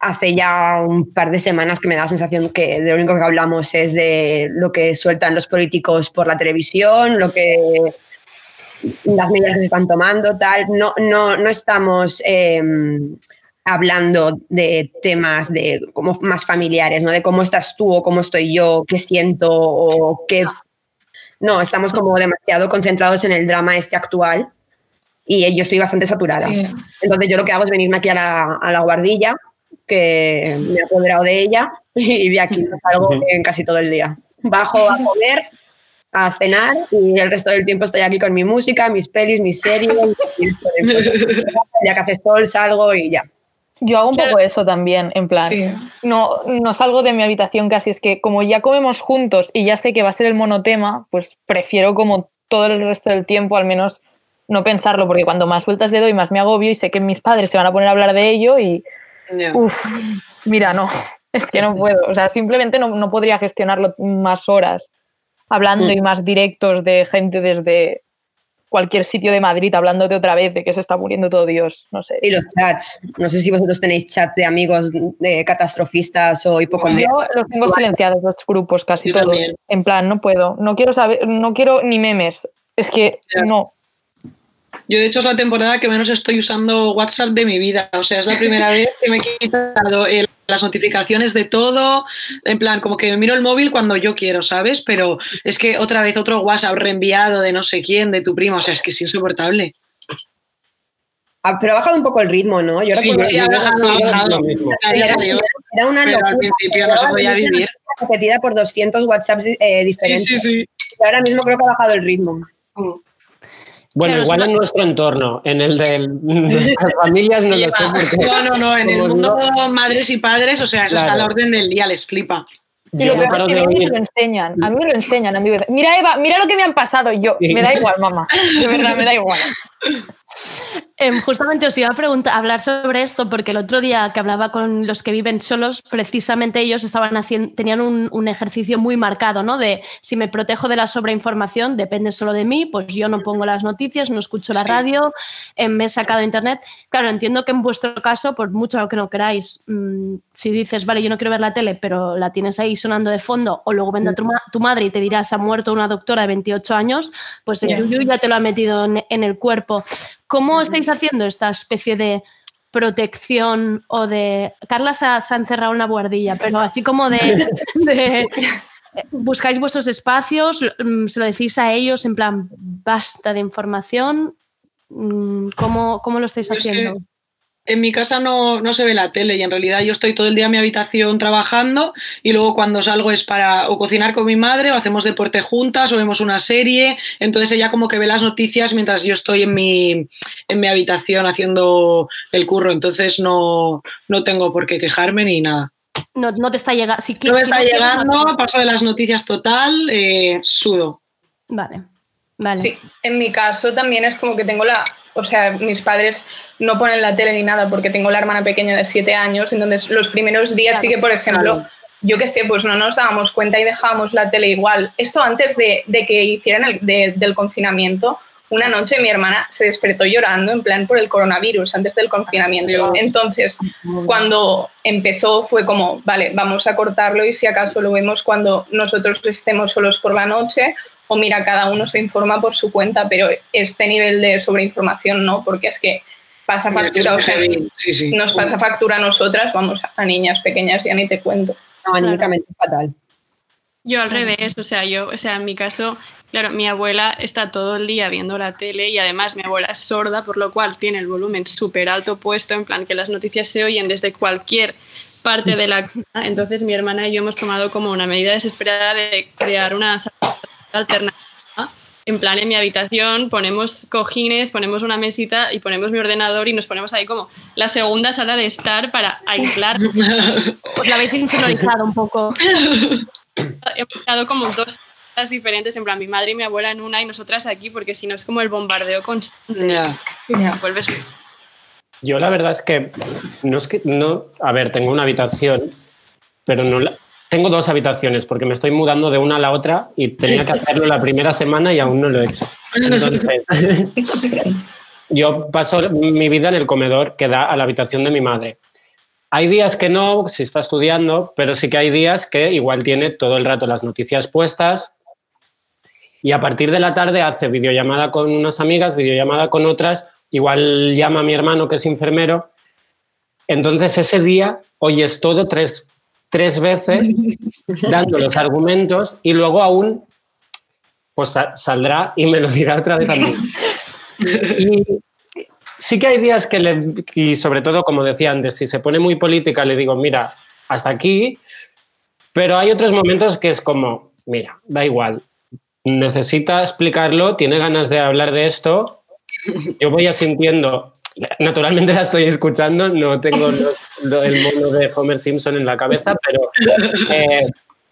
hace ya un par de semanas que me da la sensación que de lo único que hablamos es de lo que sueltan los políticos por la televisión, lo que las medidas que se están tomando, tal. No, no, no estamos eh, hablando de temas de como más familiares, ¿no? De cómo estás tú o cómo estoy yo, qué siento o qué. No, estamos como demasiado concentrados en el drama este actual y yo estoy bastante saturada. Sí. Entonces yo lo que hago es venirme aquí a la, a la guardilla, que me he apoderado de ella y de aquí salgo en casi todo el día. Bajo a comer, a cenar y el resto del tiempo estoy aquí con mi música, mis pelis, mis series. ya que hace sol salgo y ya. Yo hago un poco eso también, en plan, Sí. no, no salgo de mi habitación casi, es que como ya comemos juntos y ya sé que va a ser el monotema, pues prefiero como todo el resto del tiempo al menos no pensarlo, porque cuando más vueltas le doy más me agobio y sé que mis padres se van a poner a hablar de ello y, Ya. uff, mira, no, es que no puedo, o sea, simplemente no, no podría gestionarlo más horas hablando y más directos de gente desde cualquier sitio de Madrid hablándote otra vez de que se está muriendo todo Dios, no sé. Y los chats. No sé si vosotros tenéis chats de amigos de catastrofistas o hipocondríacos. Yo los tengo silenciados, los grupos casi Yo todos. también. En plan, no puedo. No quiero saber, no quiero ni memes. Es que no. Yo, de hecho, es la temporada que menos estoy usando WhatsApp de mi vida. O sea, es la primera vez que me he quitado el- las notificaciones de todo. En plan, como que miro el móvil cuando yo quiero, ¿sabes? Pero es que otra vez otro WhatsApp reenviado de no sé quién, de tu prima. O sea, es que es insoportable. Ah, pero ha bajado un poco el ritmo, ¿no? Yo Sí, recuerdo sí, ha bajado, ha bajado. era, Dios. era una Pero locura. al principio no se podía vivir. repetida por 200 WhatsApps eh, diferentes. Sí, sí, sí. Y ahora mismo creo que ha bajado el ritmo. Bueno, Claro, igual es en nuestro entorno, en el de nuestras familias no lo sé porque... No, no, no. En el mundo digo, madres y padres, o sea, eso está a la Claro. orden del día, les flipa. Y lo peor es que a mí me lo enseñan. A mí me lo enseñan. a mí me dicen, Mira, Eva, mira lo que me han pasado. Yo, Sí. me da igual, mamá. De verdad, me da igual. Em, justamente os iba a preguntar, a hablar sobre esto porque el otro día que hablaba con los que viven solos, precisamente ellos estaban haciendo, tenían un, un ejercicio muy marcado, ¿no? De si me protejo de la sobreinformación, depende solo de mí, pues yo no pongo las noticias, no escucho la Sí. radio, em, me he sacado internet. Claro, entiendo que en vuestro caso, por mucho que no queráis, mm, si dices, vale, yo no quiero ver la tele, pero la tienes ahí sonando de fondo, o luego vendrá tu, ma- tu madre y te dirá, se ha muerto una doctora de 28 años, pues el yuyu ya te lo ha metido en, en el cuerpo. ¿Cómo estáis haciendo esta especie de protección o de... Carla se ha, se ha encerrado en una buhardilla, pero así como de... de- ¿Buscáis vuestros espacios? Mm, ¿Se lo decís a ellos en plan, basta de información? Mm, ¿Cómo, cómo lo estáis Yo es que haciendo? En mi casa no, no se ve la tele y en realidad yo estoy todo el día en mi habitación trabajando y luego cuando salgo es para o cocinar con mi madre o hacemos deporte juntas o vemos una serie. Entonces ella como que ve las noticias mientras yo estoy en mi, en mi habitación haciendo el curro. Entonces no, no tengo por qué quejarme ni nada. No, no te está llegando. Si, No me si está quieres, no llegando, paso de las noticias total, eh, sudo. Vale. Vale. Sí, en mi caso también es como que tengo la, o sea, mis padres no ponen la tele ni nada porque tengo la hermana pequeña de siete años, entonces los primeros días sí que, por ejemplo, claro. yo qué sé, pues no nos dábamos cuenta y dejábamos la tele igual. Esto antes de, de que hicieran el, de- del confinamiento, una noche mi hermana se despertó llorando en plan por el coronavirus antes del confinamiento. Entonces, cuando empezó fue como, vale, vamos a cortarlo y si acaso lo vemos cuando nosotros estemos solos por la noche o mira, cada uno se informa por su cuenta, pero este nivel de sobreinformación no, porque es que pasa factura, o sea, sí, sí. nos pasa factura a nosotras, vamos, a niñas pequeñas, ya ni te cuento. No, anímicamente fatal. Yo al revés, o sea, yo, o sea, en mi caso, claro, mi abuela está todo el día viendo la tele y además mi abuela es sorda, por lo cual tiene el volumen súper alto puesto, en plan que las noticias se oyen desde cualquier parte de la casa. Entonces mi hermana y yo hemos tomado como una medida desesperada de crear una sala alternativa. En plan, en mi habitación ponemos cojines, ponemos una mesita y ponemos mi ordenador y nos ponemos ahí como la segunda sala de estar para aislar. Os la habéis insonorizado un poco. hemos dado como dos salas diferentes, en plan mi madre y mi abuela en una y nosotras aquí, porque si no es como el bombardeo constante. Vuelves Yo la verdad es que no es que no, a ver, tengo una habitación, pero no la, tengo dos habitaciones porque me estoy mudando de una a la otra y tenía que hacerlo la primera semana y aún no lo he hecho. Entonces, yo paso mi vida en el comedor que da a la habitación de mi madre. Hay días que no, si está estudiando, pero sí que hay días que igual tiene todo el rato las noticias puestas y a partir de la tarde hace videollamada con unas amigas, videollamada con otras, igual llama a mi hermano que es enfermero. Entonces ese día oyes todo tres, tres veces dando los argumentos y luego aún pues sa- saldrá y me lo dirá otra vez a mí. Y sí que hay días que le, y sobre todo como decía antes, si se pone muy política le digo, mira, hasta aquí, pero hay otros momentos que es como, mira, da igual, necesita explicarlo, tiene ganas de hablar de esto, yo voy asintiendo, naturalmente la estoy escuchando, no tengo el mono de Homer Simpson en la cabeza, pero, eh,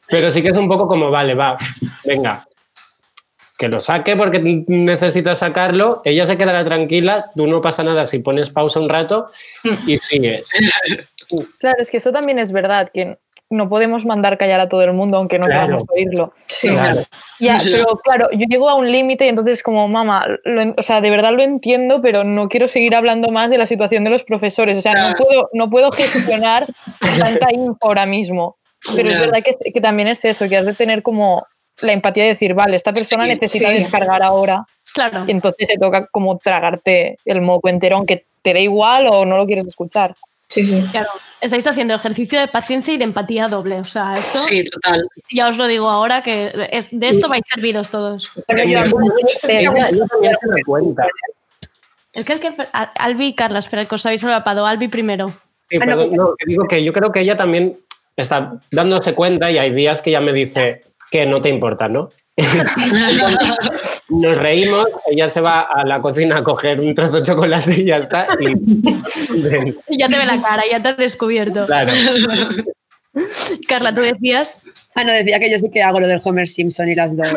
pero sí que es un poco como, vale, va, venga, que lo saque porque necesita sacarlo, ella se quedará tranquila, tú no pasa nada si pones pausa un rato y sigues. Claro, es que eso también es verdad, que no podemos mandar callar a todo el mundo aunque no Claro. queramos oírlo. Sí, Claro. Ya, pero claro, yo llego a un límite y entonces como, mamá, o sea, de verdad lo entiendo, pero no quiero seguir hablando más de la situación de los profesores. O sea, no puedo, no puedo gestionar tanta info ahora mismo. Pero es verdad que, que también es eso, que has de tener como la empatía de decir, vale, esta persona Sí, necesita sí. descargar ahora. Claro. Y entonces te toca como tragarte el moco entero, aunque te dé igual o no lo quieres escuchar. Sí, sí. Claro. Estáis haciendo ejercicio de paciencia y de empatía doble. O sea, esto Sí, total. ya os lo digo ahora que es- de esto vais servidos todos. Ella, ella también se da cuenta. Es que el que a- Albi y Carla, espera que os habéis solapado. Albi primero. Sí, perdón, no, digo que yo creo que ella también está dándose cuenta y hay días que ella me dice que no te importa, ¿no? Nos reímos, ella se va a la cocina a coger un trozo de chocolate y ya está. Y, Ya te ve la cara, ya te has descubierto. claro. Carla, tú decías. Ah, no, decía que yo sí que hago lo del Homer Simpson y las dos.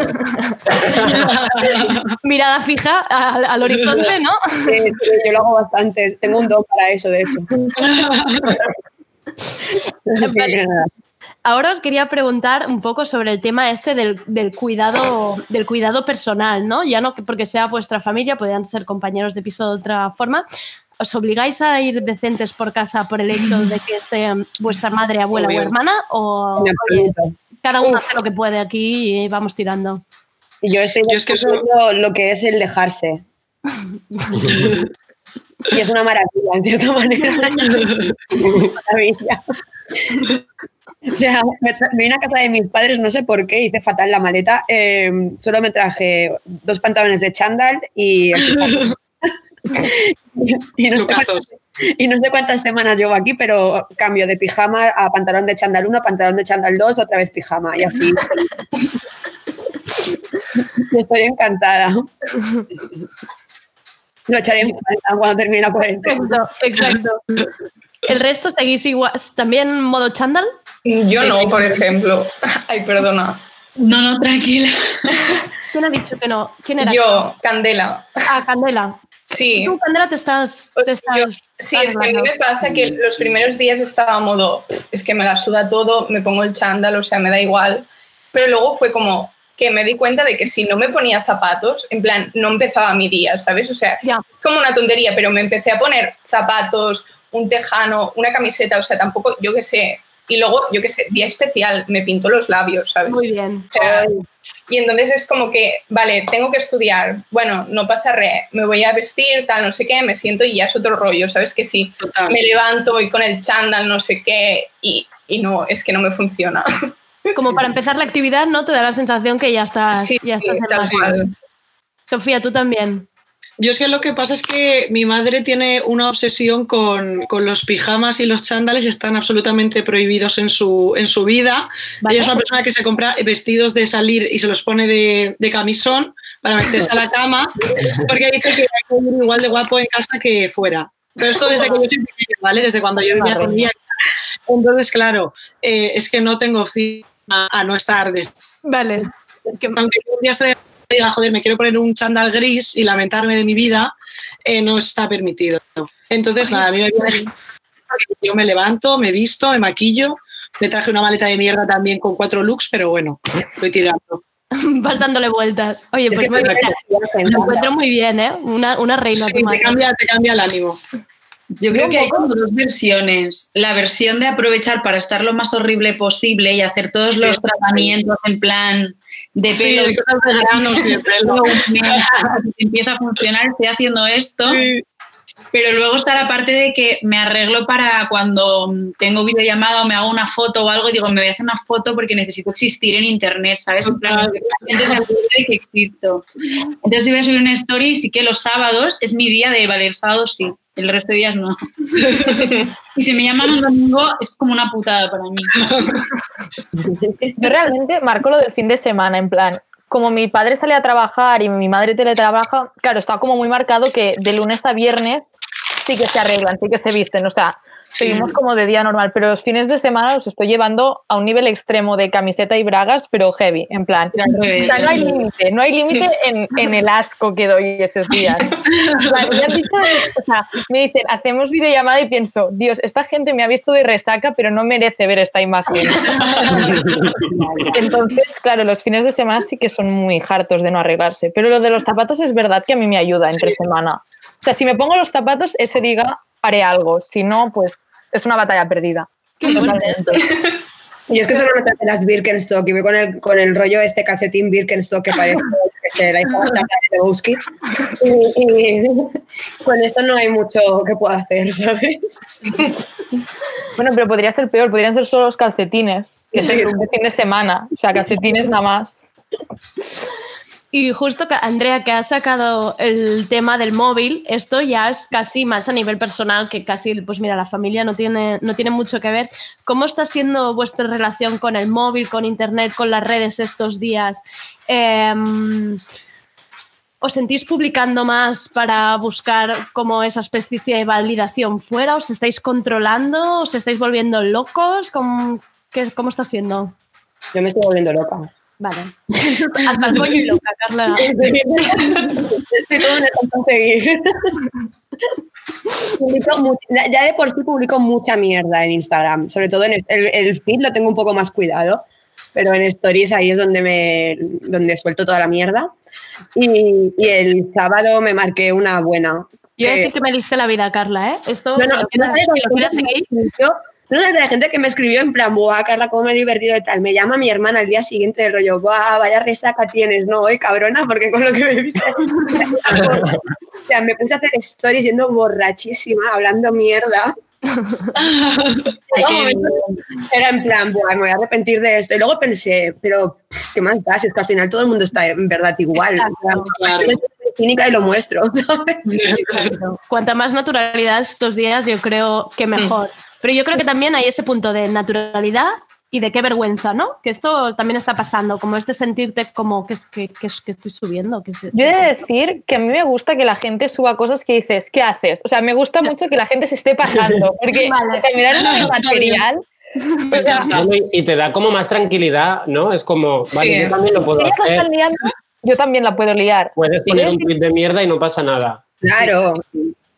Mirada fija al, al horizonte, ¿no? Sí, sí, yo lo hago bastante. Tengo un don para eso, de hecho. Vale. Ahora os quería preguntar un poco sobre el tema este del, del cuidado, del cuidado personal, ¿no? Ya no que porque sea vuestra familia, podrían ser compañeros de piso de otra forma. ¿Os obligáis a ir decentes por casa por el hecho de que esté vuestra madre, abuela Obvio. o hermana? ¿O oye, cada uno hace lo que puede aquí y vamos tirando? Y yo estoy Yo es que eso- lo que es el dejarse. Y es una maravilla, en cierta manera. maravilla. O sea, me, vine a casa de mis padres, no sé por qué, hice fatal la maleta. eh, solo me traje dos pantalones de chándal y, y, no sé cuántas, y no sé cuántas semanas llevo aquí, pero cambio de pijama a pantalón de chándal 1, pantalón de chándal 2, otra vez pijama y así. Estoy encantada. Lo echaré en falta cuando termine la cuarentena. Exacto, exacto. ¿El resto seguís igual? ¿También modo chándal? Yo no, por ejemplo. Ay, perdona. No, no, tranquila. ¿Quién ha dicho que no? ¿Quién era? Yo, Candela. Ah, Candela. Sí. Tú, Candela, te estás... Te estás Sí, es que a mí me pasa que los primeros días estaba a modo, "Pff, es que me la suda todo, me pongo el chándal, o sea, me da igual. Pero luego fue como que me di cuenta de que si no me ponía zapatos, en plan, no empezaba mi día, ¿sabes? O sea, como una tontería, pero me empecé a poner zapatos, un tejano, una camiseta, o sea, tampoco, yo qué sé. Y luego, yo qué sé, día especial, me pinto los labios, ¿sabes? Muy bien. O sea, y entonces es como que, vale, tengo que estudiar, bueno, no pasa re, me voy a vestir, tal, no sé qué, me siento y ya es otro rollo, ¿sabes? Que sí, me levanto, voy con el chándal, no sé qué, y, y no, es que no me funciona. Como para empezar la actividad, ¿no? Te da la sensación que ya estás, Sí, ya estás en tal la- cual. Sofía, tú también. Yo es que lo que pasa es que mi madre tiene una obsesión con, con los pijamas y los chándales, están absolutamente prohibidos en su, en su vida. Ella es una persona que se compra vestidos de salir y se los pone de, de camisón para meterse a la cama, porque dice que hay igual de guapo en casa que fuera. Pero esto desde que yo pequeña, ¿vale? Desde cuando yo vivía con ella. Entonces, claro, eh, es que no tengo opción a, a no estar de... Vale. Aunque un día se diga, joder, me quiero poner un chándal gris y lamentarme de mi vida, eh, no está permitido. Entonces, nada, a mí me viene yo me levanto, me visto, me maquillo, me traje una maleta de mierda también con cuatro looks, pero bueno, estoy tirando. Vas dándole vueltas. Oye, pues muy bien. Lo encuentro muy bien, ¿eh? Una, una reina. Sí, te cambia, te cambia el ánimo. Yo creo que hay como dos versiones. La versión de aprovechar para estar lo más horrible posible y hacer todos los tratamientos en plan de Sí, pelo. de granos y de pelo. Empieza a funcionar, estoy haciendo esto. Pero luego está la parte de que me arreglo para cuando tengo videollamada o me hago una foto o algo, digo, me voy a hacer una foto porque necesito existir en internet, ¿sabes? En plan, de que existo. Entonces, si voy a subir una story, sí que los sábados es mi día de, vale, el sábado sí, el resto de días no. y si me llaman un domingo, es como una putada para mí. Yo realmente marco lo del fin de semana, en plan, como mi padre sale a trabajar y mi madre teletrabaja, claro, está como muy marcado que de lunes a viernes sí que se arreglan, sí que se visten, o sea, seguimos como de día normal, pero los fines de semana los estoy llevando a un nivel extremo de camiseta y bragas, pero heavy, en plan. O sea, no hay límite, no hay límite en, en el asco que doy esos días. Me, han dicho, o sea, me dicen, hacemos videollamada y pienso, Dios, esta gente me ha visto de resaca, pero no merece ver esta imagen. Entonces, claro, los fines de semana sí que son muy hartos de no arreglarse, pero lo de los zapatos es verdad que a mí me ayuda entre semana. O sea, si me pongo los zapatos, ese día haré algo, si no, pues es una batalla perdida. Y es que solo no traje las Birkenstock y voy con el, con el rollo este calcetín Birkenstock que parece que se la hizo bastarda de Lebowski. Y, y con esto no hay mucho que pueda hacer, ¿sabes? Bueno, pero podría ser peor, podrían ser solo los calcetines, que es Sí. el fin de semana, o sea, calcetines nada más. Y justo que Andrea, que ha sacado el tema del móvil, esto ya es casi más a nivel personal, que casi, pues mira, la familia no tiene, no tiene mucho que ver. ¿Cómo está siendo vuestra relación con el móvil, con internet, con las redes estos días? Em, ¿Os sentís publicando más para buscar como esa especie de validación fuera? ¿Os estáis controlando? ¿Os estáis volviendo locos? ¿Cómo, qué- cómo está siendo? Yo me estoy volviendo loca. Vale. Hasta el coño y loca, Carla. Estoy todo conseguir. Publico ya de por sí publico mucha mierda en Instagram, sobre todo en el, el feed lo tengo un poco más cuidado, pero en stories ahí es donde me donde suelto toda la mierda. Y, y el sábado me marqué una buena. Yo que- decir que me diste la vida, Carla, ¿eh? Esto, No, no, no si lo quieras seguir. Sabes la gente que me escribió en plan, buah, Carla, cómo me he divertido y tal. Me llama mi hermana al día siguiente del rollo, buah, vaya resaca tienes, no, hoy cabrona, porque con lo que me viste. o sea, me puse a hacer stories siendo borrachísima, hablando mierda. Era en plan, buah, me voy a arrepentir de esto. Y luego pensé, pero qué más da, es que al final todo el mundo está en verdad igual. Exacto, Yo soy cínica y lo muestro, ¿sabes? Cuanta más naturalidad estos días, yo creo que mejor. Pero yo creo que también hay ese punto de naturalidad y de qué vergüenza, ¿no? Que esto también está pasando, como este sentirte como que, que, que, que estoy subiendo. Que, es- Yo he es de decir que a mí me gusta que la gente suba cosas que dices, ¿qué haces? O sea, me gusta mucho que la gente se esté pasando, porque Vale. o sea, mirar el material y- te da como más tranquilidad, ¿no? Es como, vale, Sí. yo también lo puedo Si hacer. están liando, yo también la puedo liar. Puedes Sí. poner un tweet de mierda y no pasa nada. Claro.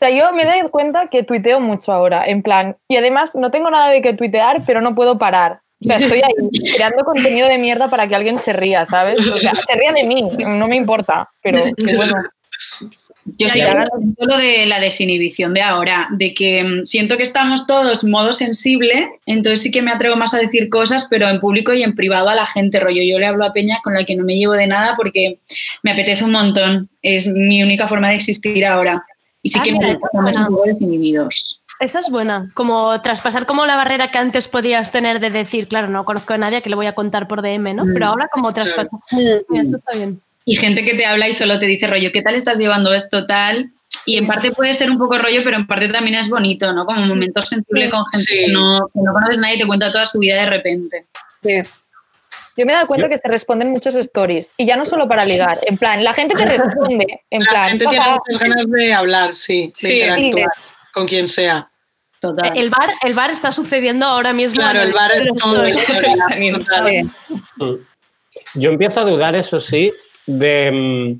O sea, yo me doy cuenta que tuiteo mucho ahora, en plan, y además no tengo nada de que tuitear, pero no puedo parar. O sea, estoy ahí creando contenido de mierda para que alguien se ría, ¿sabes? O sea, se ría de mí, no me importa, pero bueno. Yo sí lo de la desinhibición de ahora, de que mm, siento que estamos todos modo sensible, entonces sí que me atrevo más a decir cosas, pero en público y en privado a la gente, rollo. Yo le hablo a Peña con la que no me llevo de nada porque me apetece un montón. Es mi única forma de existir ahora. Y sí Ah, que mira, me poco desinhibidos. Esa es buena, como traspasar como la barrera que antes podías tener de decir, claro, no conozco a nadie que le voy a contar por DM, ¿no? Mm. Pero ahora como traspasar. Sí, eso está bien. Y gente que te habla y solo te dice rollo, ¿qué tal estás llevando esto tal? Y en parte puede ser un poco rollo, pero en parte también es bonito, ¿no? Como un momento sensible con gente que, no, que no conoces nadie y te cuenta toda su vida de repente. Yo me he dado cuenta que se responden muchos stories, y ya no solo para ligar, en plan, la gente te responde, en La plan, gente tiene muchas ganas de hablar, sí, de Sí, interactuar con quien sea. El bar, el bar está sucediendo ahora mismo. Claro, el bar es como stories. historia, total. Yo empiezo a dudar, eso sí, de,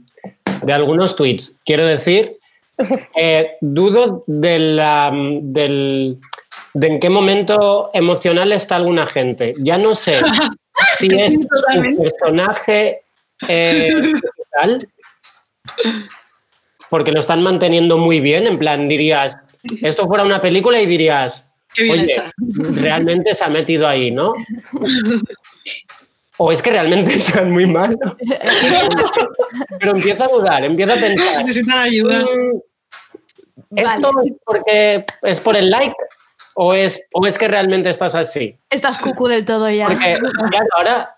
de algunos tweets. Quiero decir, eh, dudo de, la, del, de en qué momento emocional está alguna gente. Ya no sé si es Totalmente. personaje eh, tal, porque lo están manteniendo muy bien. En plan, dirías, esto fuera una película y dirías, oye, hecha. realmente se ha metido ahí, ¿no? O es que realmente están muy mal. Pero empiezo a dudar, empiezo a pensar. Necesitan ayuda. "Mm, ¿Esto es porque es por el like? ¿O es, ¿O es que realmente estás así? Estás cucu del todo ya. Porque, claro, ahora,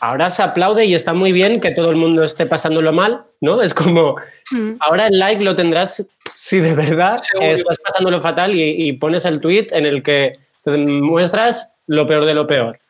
ahora se aplaude y está muy bien que todo el mundo esté pasándolo mal, ¿no? Es como, Mm. ahora el like lo tendrás si de verdad Seguro. estás pasándolo fatal y, y pones el tweet en el que te muestras lo peor de lo peor.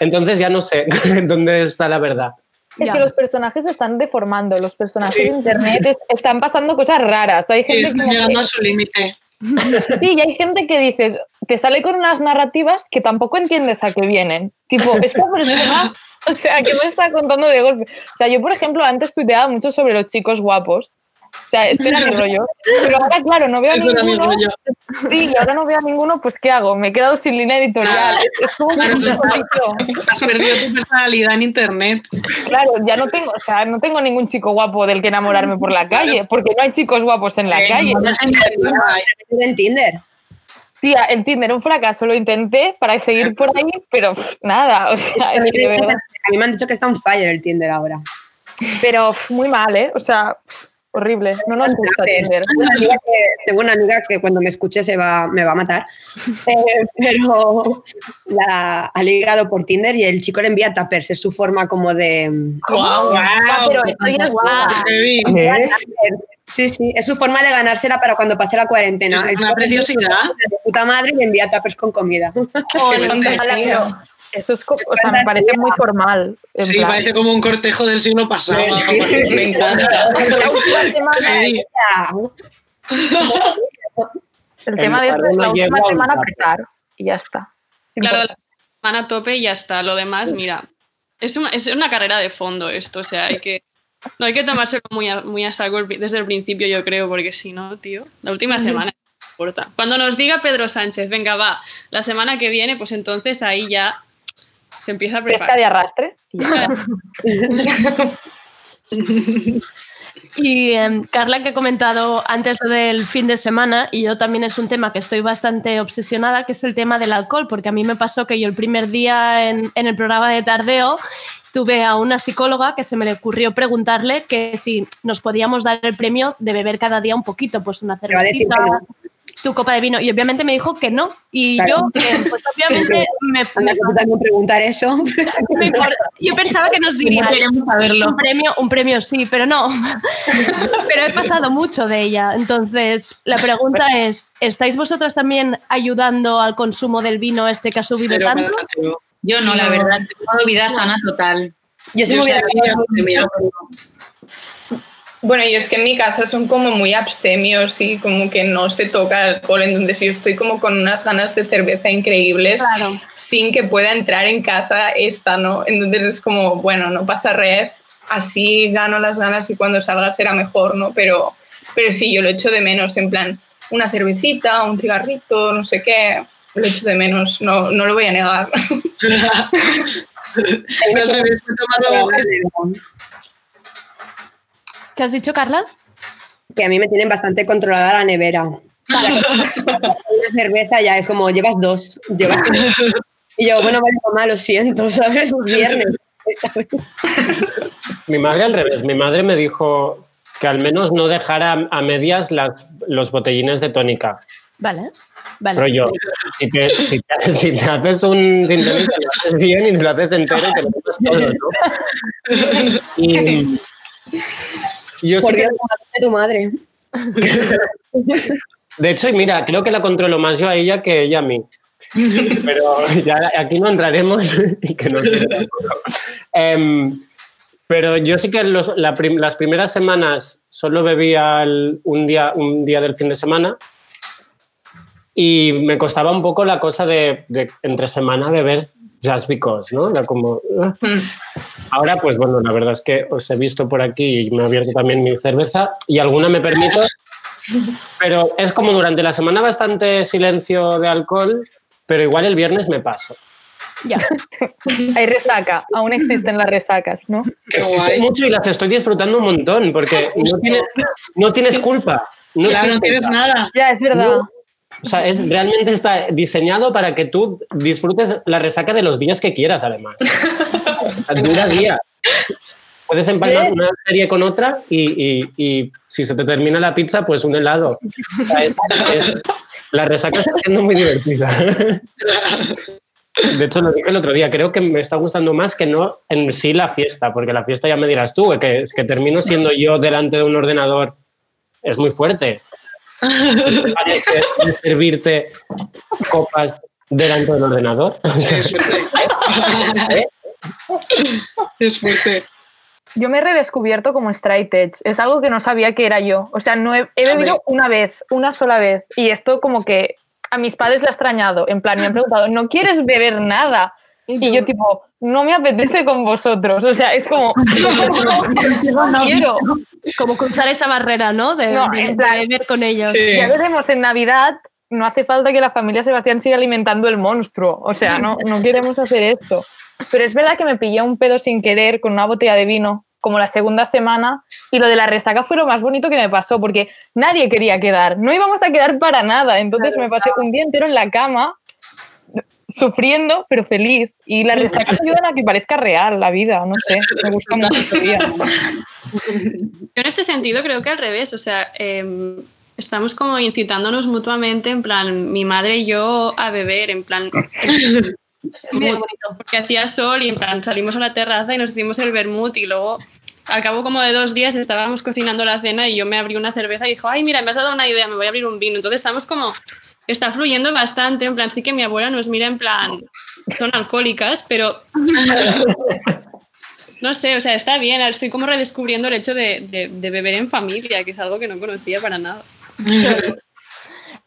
Entonces ya no sé dónde está la verdad. Es Ya. que los personajes se están deformando, los personajes Sí. de internet es- están pasando cosas raras. Hay Sí, gente están como llegando a su límite. Sí, y hay gente que dices, te sale con unas narrativas que tampoco entiendes a qué vienen. Tipo, esta persona, o sea, ¿qué me está contando de golpe? O sea, yo, por ejemplo, antes tuiteaba mucho sobre los chicos guapos. O sea, este era mi rollo. Pero ahora, claro, no veo a mi ninguno. Sí, y ahora no veo a ninguno, pues ¿qué hago? Me he quedado sin línea editorial. Es como un Claro. Has perdido tu personalidad en internet. Claro, ya no tengo, o sea, no tengo ningún chico guapo del que enamorarme por la calle, porque no hay chicos guapos en la Eh, calle. no, En Tinder. Tía, el Tinder un fracaso, lo intenté para seguir por ahí, pero pff, nada, o sea, A es mí, que de me, verdad. a mí me han dicho que está un fire el Tinder ahora. Pero pff, muy mal, ¿eh? O sea, pff, horrible. No nos gusta Tinder. Tengo una amiga que, tengo una amiga que cuando me escuche se va, me va a matar, Eh, pero la ha ligado por Tinder y el chico le envía tuppers, es su forma como de... Guau, es guau. Heavy. Sí, sí, es su forma de ganársela para cuando pase la cuarentena. Es una preciosidad. De puta madre y le envía tuppers con comida. Fantasía. Eso es, o sea, me parece muy formal. en Sí, plan. parece como un cortejo del siglo pasado. Me encanta. La última semana, el tema de esto es la última semana apretar y ya está. Claro, la semana a tope y ya está. Lo demás, mira, es una, es una carrera de fondo esto. O sea, hay que, no hay que tomárselo muy a, muy a saco desde el principio, yo creo, porque si no, tío, la última semana no importa. Cuando nos diga Pedro Sánchez, venga, va, la semana que viene, pues entonces ahí ya se empieza a Pesca preparar. de arrastre. y em, Carla, que ha comentado antes lo del fin de semana, y yo también es un tema que estoy bastante obsesionada, que es el tema del alcohol, porque a mí me pasó que yo el primer día en, en el programa de Tardeo tuve a una psicóloga que se me le ocurrió preguntarle que si nos podíamos dar el premio de beber cada día un poquito, pues una cervecita. Tu copa de vino, y obviamente me dijo que no, y Claro. yo, eh, pues obviamente me, Anda, tú también preguntar eso. me yo pensaba que nos diría saberlo. un premio, un premio sí, pero no. pero he pasado mucho de ella. Entonces, la pregunta es, ¿estáis vosotras también ayudando al consumo del vino este que ha subido tanto? Yo no, la verdad, tengo vida sana total. Yo soy muy Bueno, yo es que en mi casa son como muy abstemios y como que no se toca alcohol, entonces yo estoy como con unas ganas de cerveza increíbles Claro. sin que pueda entrar en casa esta, ¿no? Entonces es como, bueno, no pasa res, así gano las ganas y cuando salga será mejor, ¿no? Pero, pero sí, yo lo echo de menos, en plan, una cervecita, un cigarrito, no sé qué, lo echo de menos, no, no lo voy a negar. Al revés, me he tomado- ¿Qué has dicho, Carla? Que a mí me tienen bastante controlada la nevera. Una cerveza ya es como, llevas dos. Llevas Y yo, bueno, vale, mamá, lo siento, ¿sabes? Es viernes. Mi madre al revés. Mi madre me dijo que al menos no dejara a medias las, los botellines de tónica. Vale. Vale. Pero yo, si te, si te- si te haces un sin tónica, lo haces bien y lo haces entero y te lo tomas todo, ¿no? Y yo Por sí que- Dios, de tu madre. de hecho, mira, creo que la controlo más yo a ella que ella a mí. Pero ya aquí no entraremos y que no. Em, pero yo sí que los- la prim- las primeras semanas solo bebía el- un, día, un día del fin de semana y me costaba un poco la cosa de, de entre semana beber just because, ¿no? Era como... "Ah". Ahora, pues bueno, la verdad es que os he visto por aquí y me he abierto también mi cerveza y alguna me permito, pero es como durante la semana bastante silencio de alcohol, pero igual el viernes me paso. Ya. Hay resaca, aún existen las resacas, ¿no? Que existe mucho y las estoy disfrutando un montón porque no tienes, no tienes culpa. No Claro, no tienes nada. Ya, es verdad. No. O sea, es, realmente está diseñado para que tú disfrutes la resaca de los días que quieras, además. Dura día. Puedes empalmar una serie con otra y, y- y si se te termina la pizza, pues un helado. O sea, es- es- la resaca está siendo muy divertida. De hecho, lo dije el otro día, creo que me está gustando más que no en sí la fiesta, porque la fiesta ya me dirás tú, que, que termino siendo yo delante de un ordenador, es muy fuerte. Pares de, servirte copas delante del ordenador. ¿Eh? Es fuerte. Yo me he redescubierto como straight edge. Es algo que no sabía que era yo. O sea, no he, bebido una vez, una sola vez. Y esto como que a mis padres le ha extrañado. En plan, me han preguntado, ¿no quieres beber nada? Y yo tipo, no me apetece con vosotros. O sea, es como, no quiero. Como cruzar esa barrera, ¿no? De, No, de- plan- beber con ellos. Sí. Ya veremos en Navidad. No hace falta que la familia Sebastián siga alimentando el monstruo. O sea, no, no queremos hacer esto. Pero es verdad que me pillé un pedo sin querer con una botella de vino, como la segunda semana, y lo de la resaca fue lo más bonito que me pasó, porque nadie quería quedar. No íbamos a quedar para nada. Entonces me pasé un día entero en la cama, sufriendo, pero feliz. Y las resacas ayudan a que parezca real la vida. No sé, me gusta mucho este día. Yo en este sentido creo que al revés, o sea, em, estamos como incitándonos mutuamente, en plan, mi madre y yo a beber, en plan, porque hacía sol y en plan salimos a la terraza y nos hicimos el vermut y luego al cabo como de dos días estábamos cocinando la cena y yo me abrí una cerveza y dijo, ay, mira, me has dado una idea, me voy a abrir un vino. Entonces estamos como, está fluyendo bastante, en plan, sí que mi abuela nos mira en plan, son alcohólicas, pero no sé, o sea, está bien, estoy como redescubriendo el hecho de, de- de beber en familia, que es algo que no conocía para nada.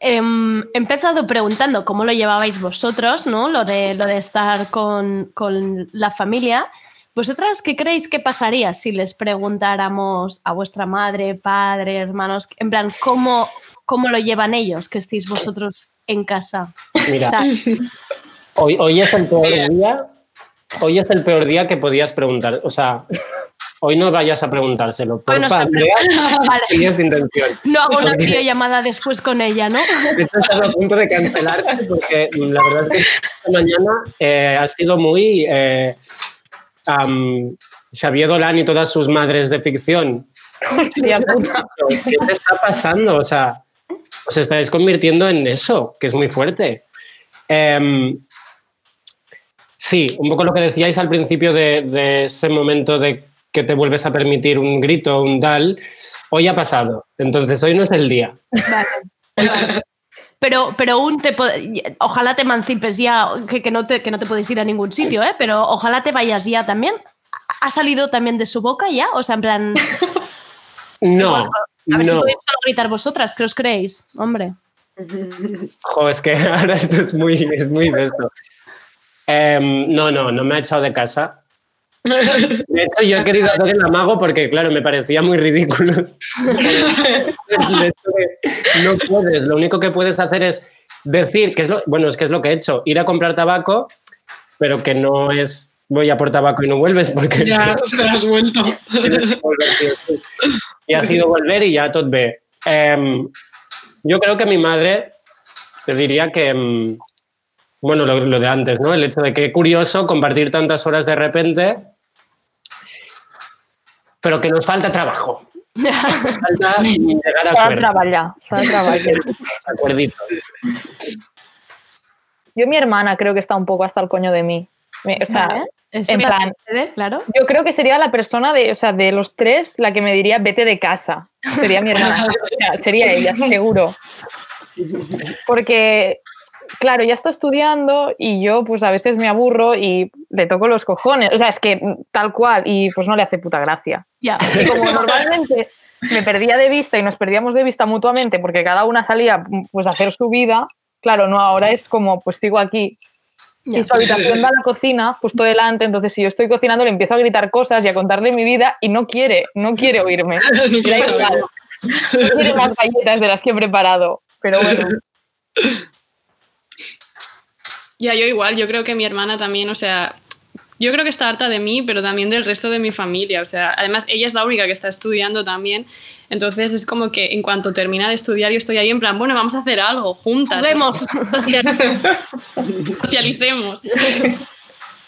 Em, he empezado preguntando cómo lo llevabais vosotros, ¿no? Lo de, lo de estar con, con la familia. ¿Vosotras qué creéis que pasaría si les preguntáramos a vuestra madre, padre, hermanos, en plan, cómo, cómo lo llevan ellos, que estéis vosotros en casa? Mira, O sea, hoy, hoy es el peor día. Hoy es el peor día que podías preguntar. O sea, hoy no vayas a preguntárselo. Por favor. Vale. tienes intención. no hago una videollamada después con ella, ¿no? De hecho, estás a punto de cancelarte porque la verdad es que esta mañana eh, ha sido muy eh, am, Xavier Dolan y todas sus madres de ficción. ¿Qué te está pasando? O sea, os estáis convirtiendo en eso, que es muy fuerte. Em, sí, un poco lo que decíais al principio de, de ese momento de que te vuelves a permitir un grito, un tal, hoy ha pasado. Entonces, hoy no es el día. Pero, pero un te ojalá te emancipes ya, que, que no te, que no te puedes ir a ningún sitio, ¿eh? pero ojalá te vayas ya también. ¿Ha salido también de su boca ya? O sea, en plan, No, a ver si podéis solo gritar vosotras, ¿qué os creéis? Hombre. Jo, es que ahora esto es muy, es muy de esto. Em, no, no, no me ha echado de casa. De hecho, yo he querido hacer el amago porque, claro, me parecía muy ridículo. De hecho, que no puedes, lo único que puedes hacer es decir, que es lo, bueno, es que es lo que he hecho, ir a comprar tabaco, pero que no es voy a por tabaco y no vuelves porque... Ya, se lo has vuelto. Y ha sido volver y ya tot bé. Em, yo creo que mi madre, te diría que, em, bueno, lo, lo de antes, ¿no? El hecho de que curioso compartir tantas horas de repente, pero que nos falta trabajo. Falta llegar a. Acuerditos. Yo, mi hermana, creo que está un poco hasta el coño de mí. O sea, Vale. Eso en plan, parece, claro. yo creo que sería la persona de, o sea, de los tres la que me diría vete de casa. Sería mi hermana. O sea, sería ella, seguro. Porque, claro, ya está estudiando y yo, pues a veces me aburro y le toco los cojones. O sea, es que tal cual, y pues no le hace puta gracia. Ya. Y como normalmente me perdía de vista y nos perdíamos de vista mutuamente porque cada una salía pues a hacer su vida, claro, no, ahora es como, pues sigo aquí. Y su habitación da a la cocina justo delante, entonces si yo estoy cocinando le empiezo a gritar cosas y a contarle mi vida y no quiere, no quiere oírme. No quiere más galletas de las que he preparado, pero bueno. Ya, yo igual, yo creo que mi hermana también, o sea, yo creo que está harta de mí, pero también del resto de mi familia, o sea, además ella es la única que está estudiando también, entonces es como que en cuanto termina de estudiar yo estoy ahí en plan, bueno, vamos a hacer algo juntas. Juguemos. Socialicemos.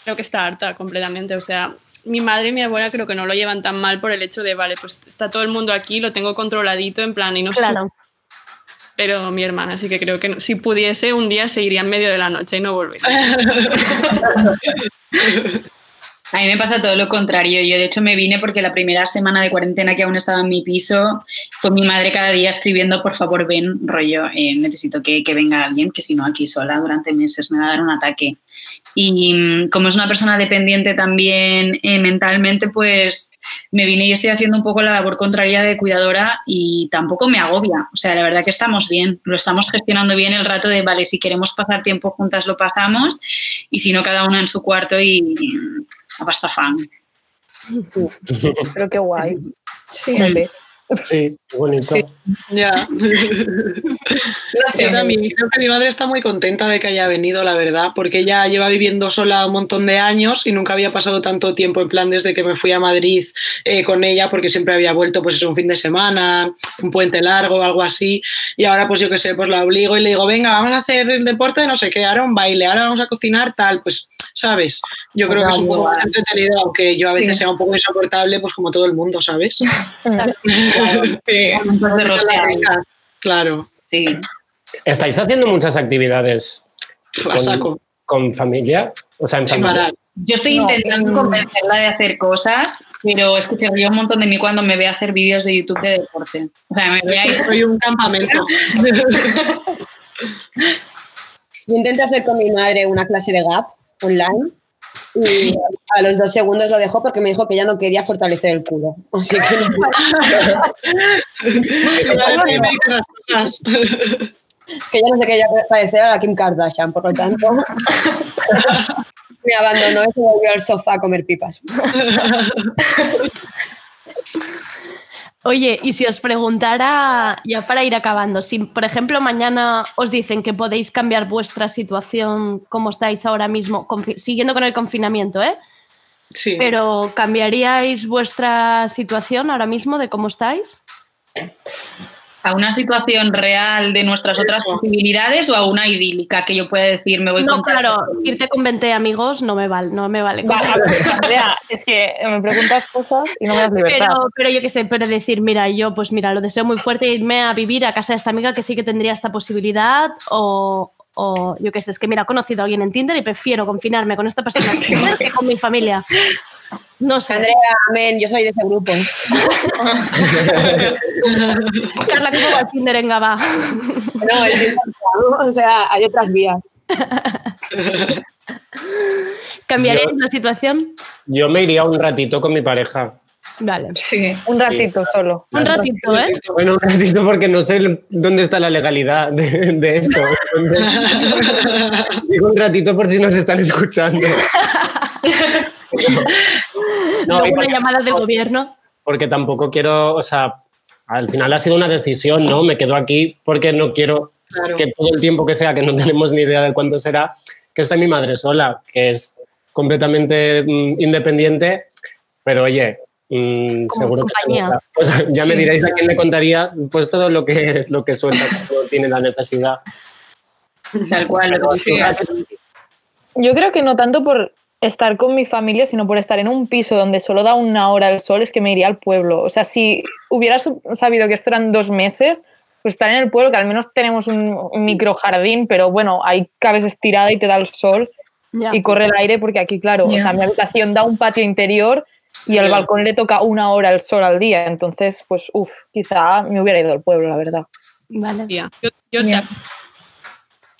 Creo que está harta completamente, o sea, mi madre y mi abuela creo que no lo llevan tan mal por el hecho de, vale, pues está todo el mundo aquí, lo tengo controladito en plan y no sé. Claro. Pero mi hermana sí que creo que no- si pudiese un día se iría en medio de la noche y no volvería. A mí me pasa todo lo contrario. Yo, de hecho, me vine porque la primera semana de cuarentena que aún estaba en mi piso, fue mi madre cada día escribiendo, por favor, ven, rollo, eh, necesito que, que venga alguien, que si no, aquí sola durante meses me va a dar un ataque. Y mm, como es una persona dependiente también eh, mentalmente, pues me vine y estoy haciendo un poco la labor contraria de cuidadora y tampoco me agobia. O sea, la verdad que estamos bien, lo estamos gestionando bien el rato de, vale, si queremos pasar tiempo juntas lo pasamos y si no, cada una en su cuarto y a pasta fan. Pero qué guay. Sí. Sí, qué bonito. Sí, ya. No sé, también creo que mi madre está muy contenta de que haya venido, la verdad, porque ella lleva viviendo sola un montón de años y nunca había pasado tanto tiempo en plan desde que me fui a Madrid eh, con ella, porque siempre había vuelto pues un fin de semana, un puente largo o algo así, y ahora pues yo qué sé, pues la obligo y le digo, venga, vamos a hacer el deporte de no sé qué, ahora un baile, ahora vamos a cocinar, tal, pues, ¿sabes? Yo creo que es un poco más entretenido, aunque yo a veces Sí. sea un poco insoportable, pues como todo el mundo, ¿sabes? Sí. Claro. Sí. ¿Estáis haciendo muchas actividades saco. con familia? O sea, en familia. parar. Yo estoy No, intentando mm. convencerla de hacer cosas, pero es que se ríe un montón de mí cuando me ve hacer vídeos de YouTube de deporte. O sea, me ve ahí. Soy un campamento. Yo intenté hacer con mi madre una clase de GAP online y a los dos segundos lo dejó porque me dijo que ya no quería fortalecer el culo. Así que no. Que ya no se quería parecer a la Kim Kardashian, por lo tanto me abandonó y se volvió al sofá a comer pipas. Oye, y si os preguntara, ya para ir acabando, si por ejemplo mañana os dicen que podéis cambiar vuestra situación como estáis ahora mismo, siguiendo con el confinamiento, ¿eh? Sí. Pero ¿cambiaríais vuestra situación ahora mismo de cómo estáis? ¿A una situación real de nuestras otras posibilidades o a una idílica que yo pueda decir, me voy No, con claro, irte con 20 amigos no me vale, no me vale. Va, a ver, Andrea, es que me preguntas cosas y no me das libertad. Pero, pero yo qué sé, pero decir, mira, yo pues mira, lo deseo muy fuerte irme a vivir a casa de esta amiga que sí que tendría esta posibilidad o, o yo qué sé, es que mira, he conocido a alguien en Tinder y prefiero confinarme con esta persona que con mi familia. No sé. Andrea, amén, yo soy de ese grupo. Carla, ¿cómo va el Tinder en Gabá? No, el Tinder no, o sea, hay otras vías. ¿Cambiaréis Yo- la situación? Yo me iría un ratito con mi pareja. Vale. Sí, un ratito solo. Un ratito, ¿eh? Bueno, un ratito porque no sé dónde está la legalidad de, de esto. Entonces, digo un ratito por si nos están escuchando. No, y una porque- llamada del gobierno. porque tampoco quiero, o sea, al final ha sido una decisión, ¿no? Me quedo aquí porque no quiero Claro. que todo el tiempo que sea, que no tenemos ni idea de cuánto será, que esté mi madre sola, que es completamente mm, independiente, pero oye, mm, seguro que compañía. Pues ya me diréis a quién le contaría pues todo lo que, lo que suelta cuando tiene la necesidad. Tal cual, lo que Sí. sea. Yo creo que no tanto por estar con mi familia, sino por estar en un piso donde solo da una hora el sol, es que me iría al pueblo. O sea, si hubiera sabido que esto eran dos meses, pues estar en el pueblo, que al menos tenemos un micro jardín, pero bueno, ahí cabes estirada y te da el sol y corre el aire, porque aquí, claro, o sea, mi habitación da un patio interior y al balcón le toca una hora el sol al día. Entonces, pues, uff, quizá me hubiera ido al pueblo, la verdad. Vale. Yo.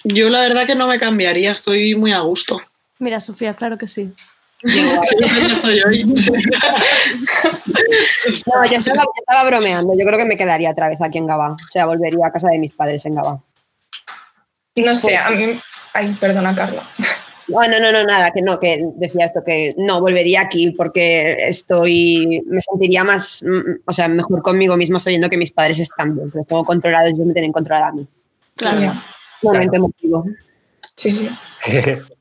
Yo la verdad que no me cambiaría, estoy muy a gusto. Mira, Sofía, claro que sí. No, yo estaba, bromeando. Yo creo que me quedaría otra vez aquí en Gabá. O sea, volvería a casa de mis padres en Gabá. No sé, a mí... Ay, perdona, Carla. No, no, no, no, nada, que no, que decía esto, que no, volvería aquí porque estoy, me sentiría más, mm, o sea, mejor conmigo mismo sabiendo que mis padres están bien, que los tengo controlados y yo me tienen controlada a mí. Claro. Momento emotivo. Sí, sí.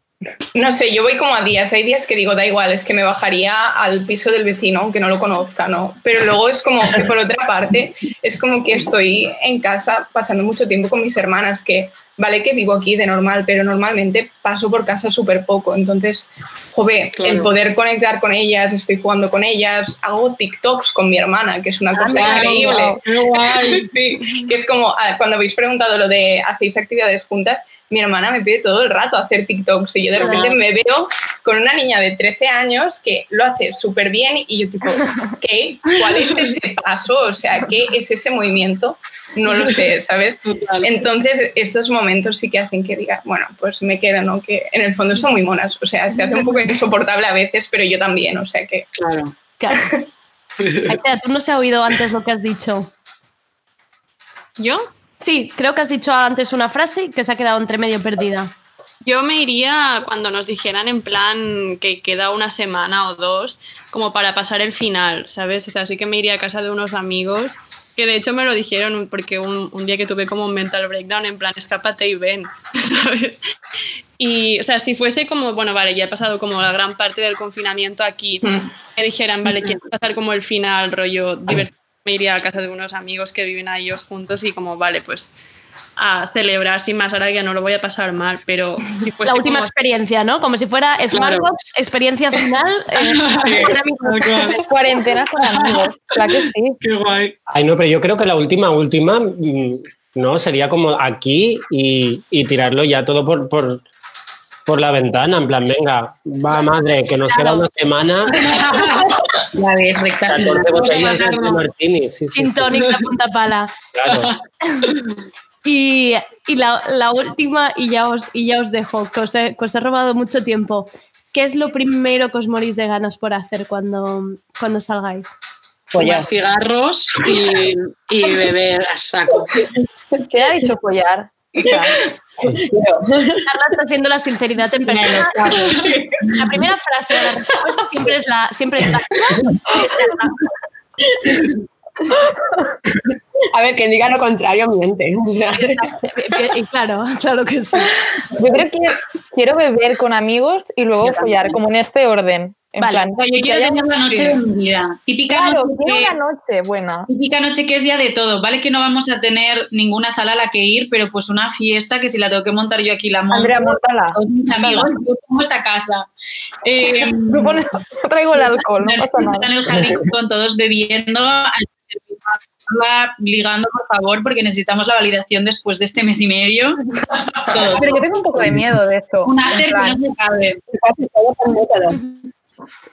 No sé, yo voy como a días. Hay días que digo, da igual, es que me bajaría al piso del vecino, aunque no lo conozca, ¿no? Pero luego es como que, por otra parte, es como que estoy en casa pasando mucho tiempo con mis hermanas, que vale que vivo aquí de normal, pero normalmente paso por casa súper poco. Entonces, jove, el poder conectar con ellas, estoy jugando con ellas, hago TikToks con mi hermana, que es una cosa Anda, increíble. Sí, que es como ah, cuando habéis preguntado lo de hacéis actividades juntas, mi hermana me pide todo el rato hacer TikToks y yo de repente me veo con una niña de 13 años que lo hace súper bien y yo tipo, ¿qué? ¿Cuál es ese paso? O sea, ¿qué es ese movimiento? No lo sé, ¿sabes? Entonces, estos momentos sí que hacen que diga, bueno, pues me quedo, ¿no? Que en el fondo son muy monas, o sea, se hace un poco insoportable a veces, pero yo también, o sea que... Claro. Claro. Tú no se ha oído antes lo que has dicho. ¿Yo? Sí, creo que has dicho antes una frase que se ha quedado entre medio perdida. Yo me iría cuando nos dijeran en plan que queda una semana o dos, como para pasar el final, ¿sabes? O sea, sí que me iría a casa de unos amigos, que de hecho me lo dijeron porque un, un día que tuve como un mental breakdown, en plan, escápate y ven, ¿sabes? Y, o sea, si fuese como, bueno, vale, ya he pasado como la gran parte del confinamiento aquí, me dijeran, vale, quiero pasar como el final, rollo divertido, me iría a casa de unos amigos que viven a ellos juntos y como, vale, pues a celebrar sin más, ahora ya no lo voy a pasar mal, pero si fuese La última como- experiencia, ¿no? Como si fuera Smartbox, experiencia final. eh. Cuarentena con amigos. Claro que sí. Qué guay. Ay, no, pero yo creo que la última, última, mm, no, sería como aquí y, y tirarlo ya todo por, por, por la ventana, en plan, venga, va madre, que nos queda Claro. una semana, Ya ves, recta 14 botellas de matarnos. martini, sí, sí, Sin de punta pala. claro. Y, y la, la última, y ya, os, y ya os dejo, que os, he, que os he robado mucho tiempo. ¿Qué es lo primero que os morís de ganas por hacer cuando, cuando salgáis? Fumar cigarros y, y beber a saco. ¿Qué ha dicho follar? O sea, Carla está siendo la sinceridad en persona. La primera frase de la respuesta siempre es la siempre es la A ver, quien diga lo contrario miente. Claro, claro que sí. yo creo que quiero beber con amigos y luego follar, como en este orden. En Vale. plan, yo quiero tener mucho- noche de mi vida. Típica Claro, noche quiero que- una noche buena. Típica noche que es día de todo, ¿vale? Que no vamos a tener ninguna sala a la que ir, pero pues una fiesta que si la tengo que montar yo aquí la monto. Andrea, montala. Con mis amigos, yo pongo casa. Eh, Tú pones- yo traigo el alcohol, no pasa está en nada. el jardín con todos bebiendo, ligando, por favor, porque necesitamos la validación después de este mes y medio. Todo. Pero yo tengo un poco de miedo de eso. Un after que no se cabe.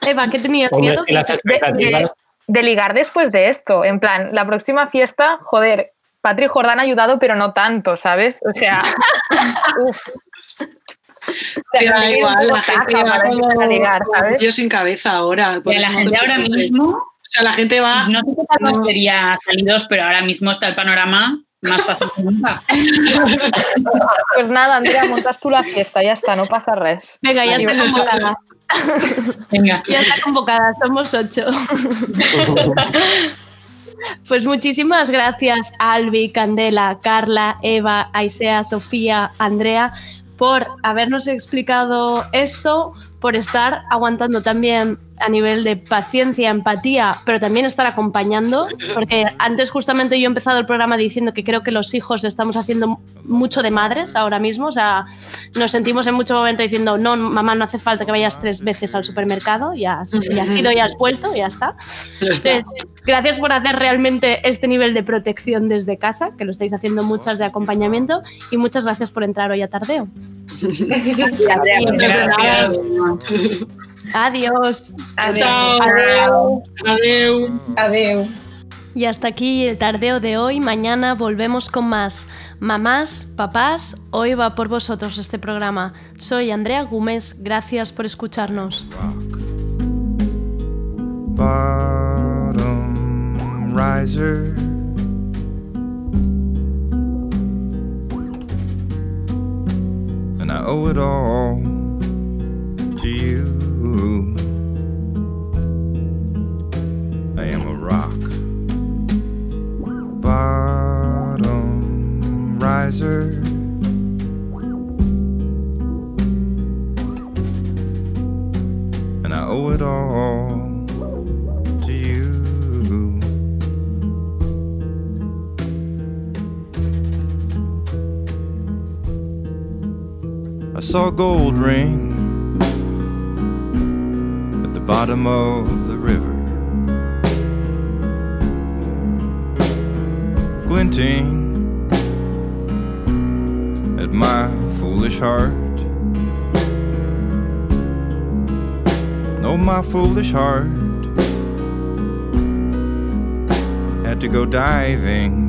Eva, ¿qué tenías Hombre, miedo? de, ligar después de esto. En plan, la próxima fiesta, joder, Patri Jordán ha ayudado, pero no tanto, ¿sabes? O sea. uf. O un igual, la gente va ligar, ¿sabes? yo sin cabeza ahora. por la no gente te ahora mismo sea, la gente va. No sé qué tal sería salidos, pero ahora mismo está el panorama más fácil que nunca. Pues nada, Andrea, montas tú la fiesta, ya está, no pasa res. Venga, ya está. Venga. Ya está convocada, somos ocho. Pues muchísimas gracias Albi, Candela, Carla, Eva, Aisea, Sofía, Andrea por habernos explicado esto, por estar aguantando también a nivel de paciencia, empatía, pero también estar acompañando, porque antes justamente yo he empezado el programa diciendo que creo que los hijos estamos haciendo mucho de madres ahora mismo, o sea, nos sentimos en mucho momento diciendo, no, mamá, no hace falta que vayas tres veces al supermercado, ya has, ya has ido, ya has vuelto, ya está. Ya está. Entonces, gracias por hacer realmente este nivel de protección desde casa, que lo estáis haciendo muchas de acompañamiento, y muchas gracias por entrar hoy a Tardeo. Gracias. Adiós. Chao. Adeu. Adeu. Adeu. Y hasta aquí el tardeo de hoy. Mañana volvemos con más. Mamás, papás, hoy va por vosotros este programa. Soy Andrea Gómez. Gracias por escucharnos. bottom riser. And I owe it all to you. I am a rock. Bottom riser. And I owe it all to you. I saw a gold ring bottom of the river, glinting at my foolish heart. No, my foolish heart had to go diving,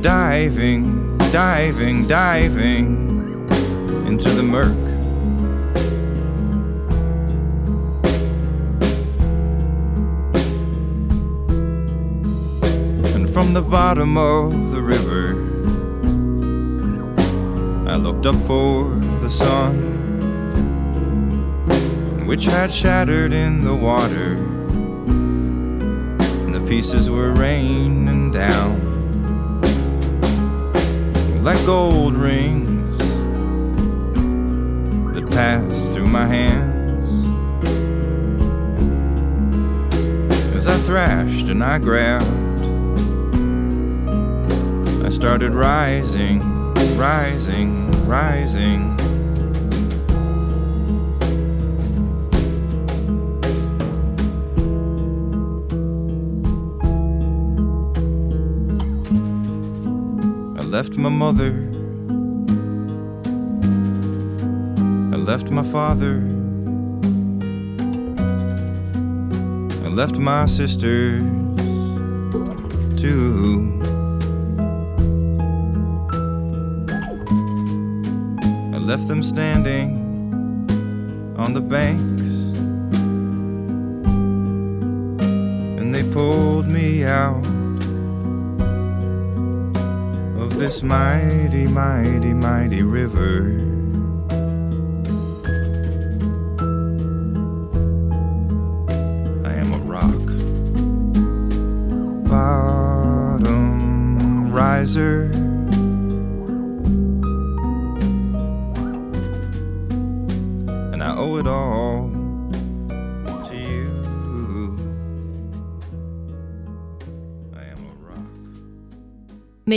diving, diving, diving into the murk. From the bottom of the river, I looked up for the sun, which had shattered in the water, and the pieces were raining down. Like gold rings that passed through my hands. As I thrashed and I grabbed, started rising, rising, rising. I left my mother. I left my father. I left my sisters too. Left them standing on the banks. And they pulled me out of this mighty, mighty, mighty river.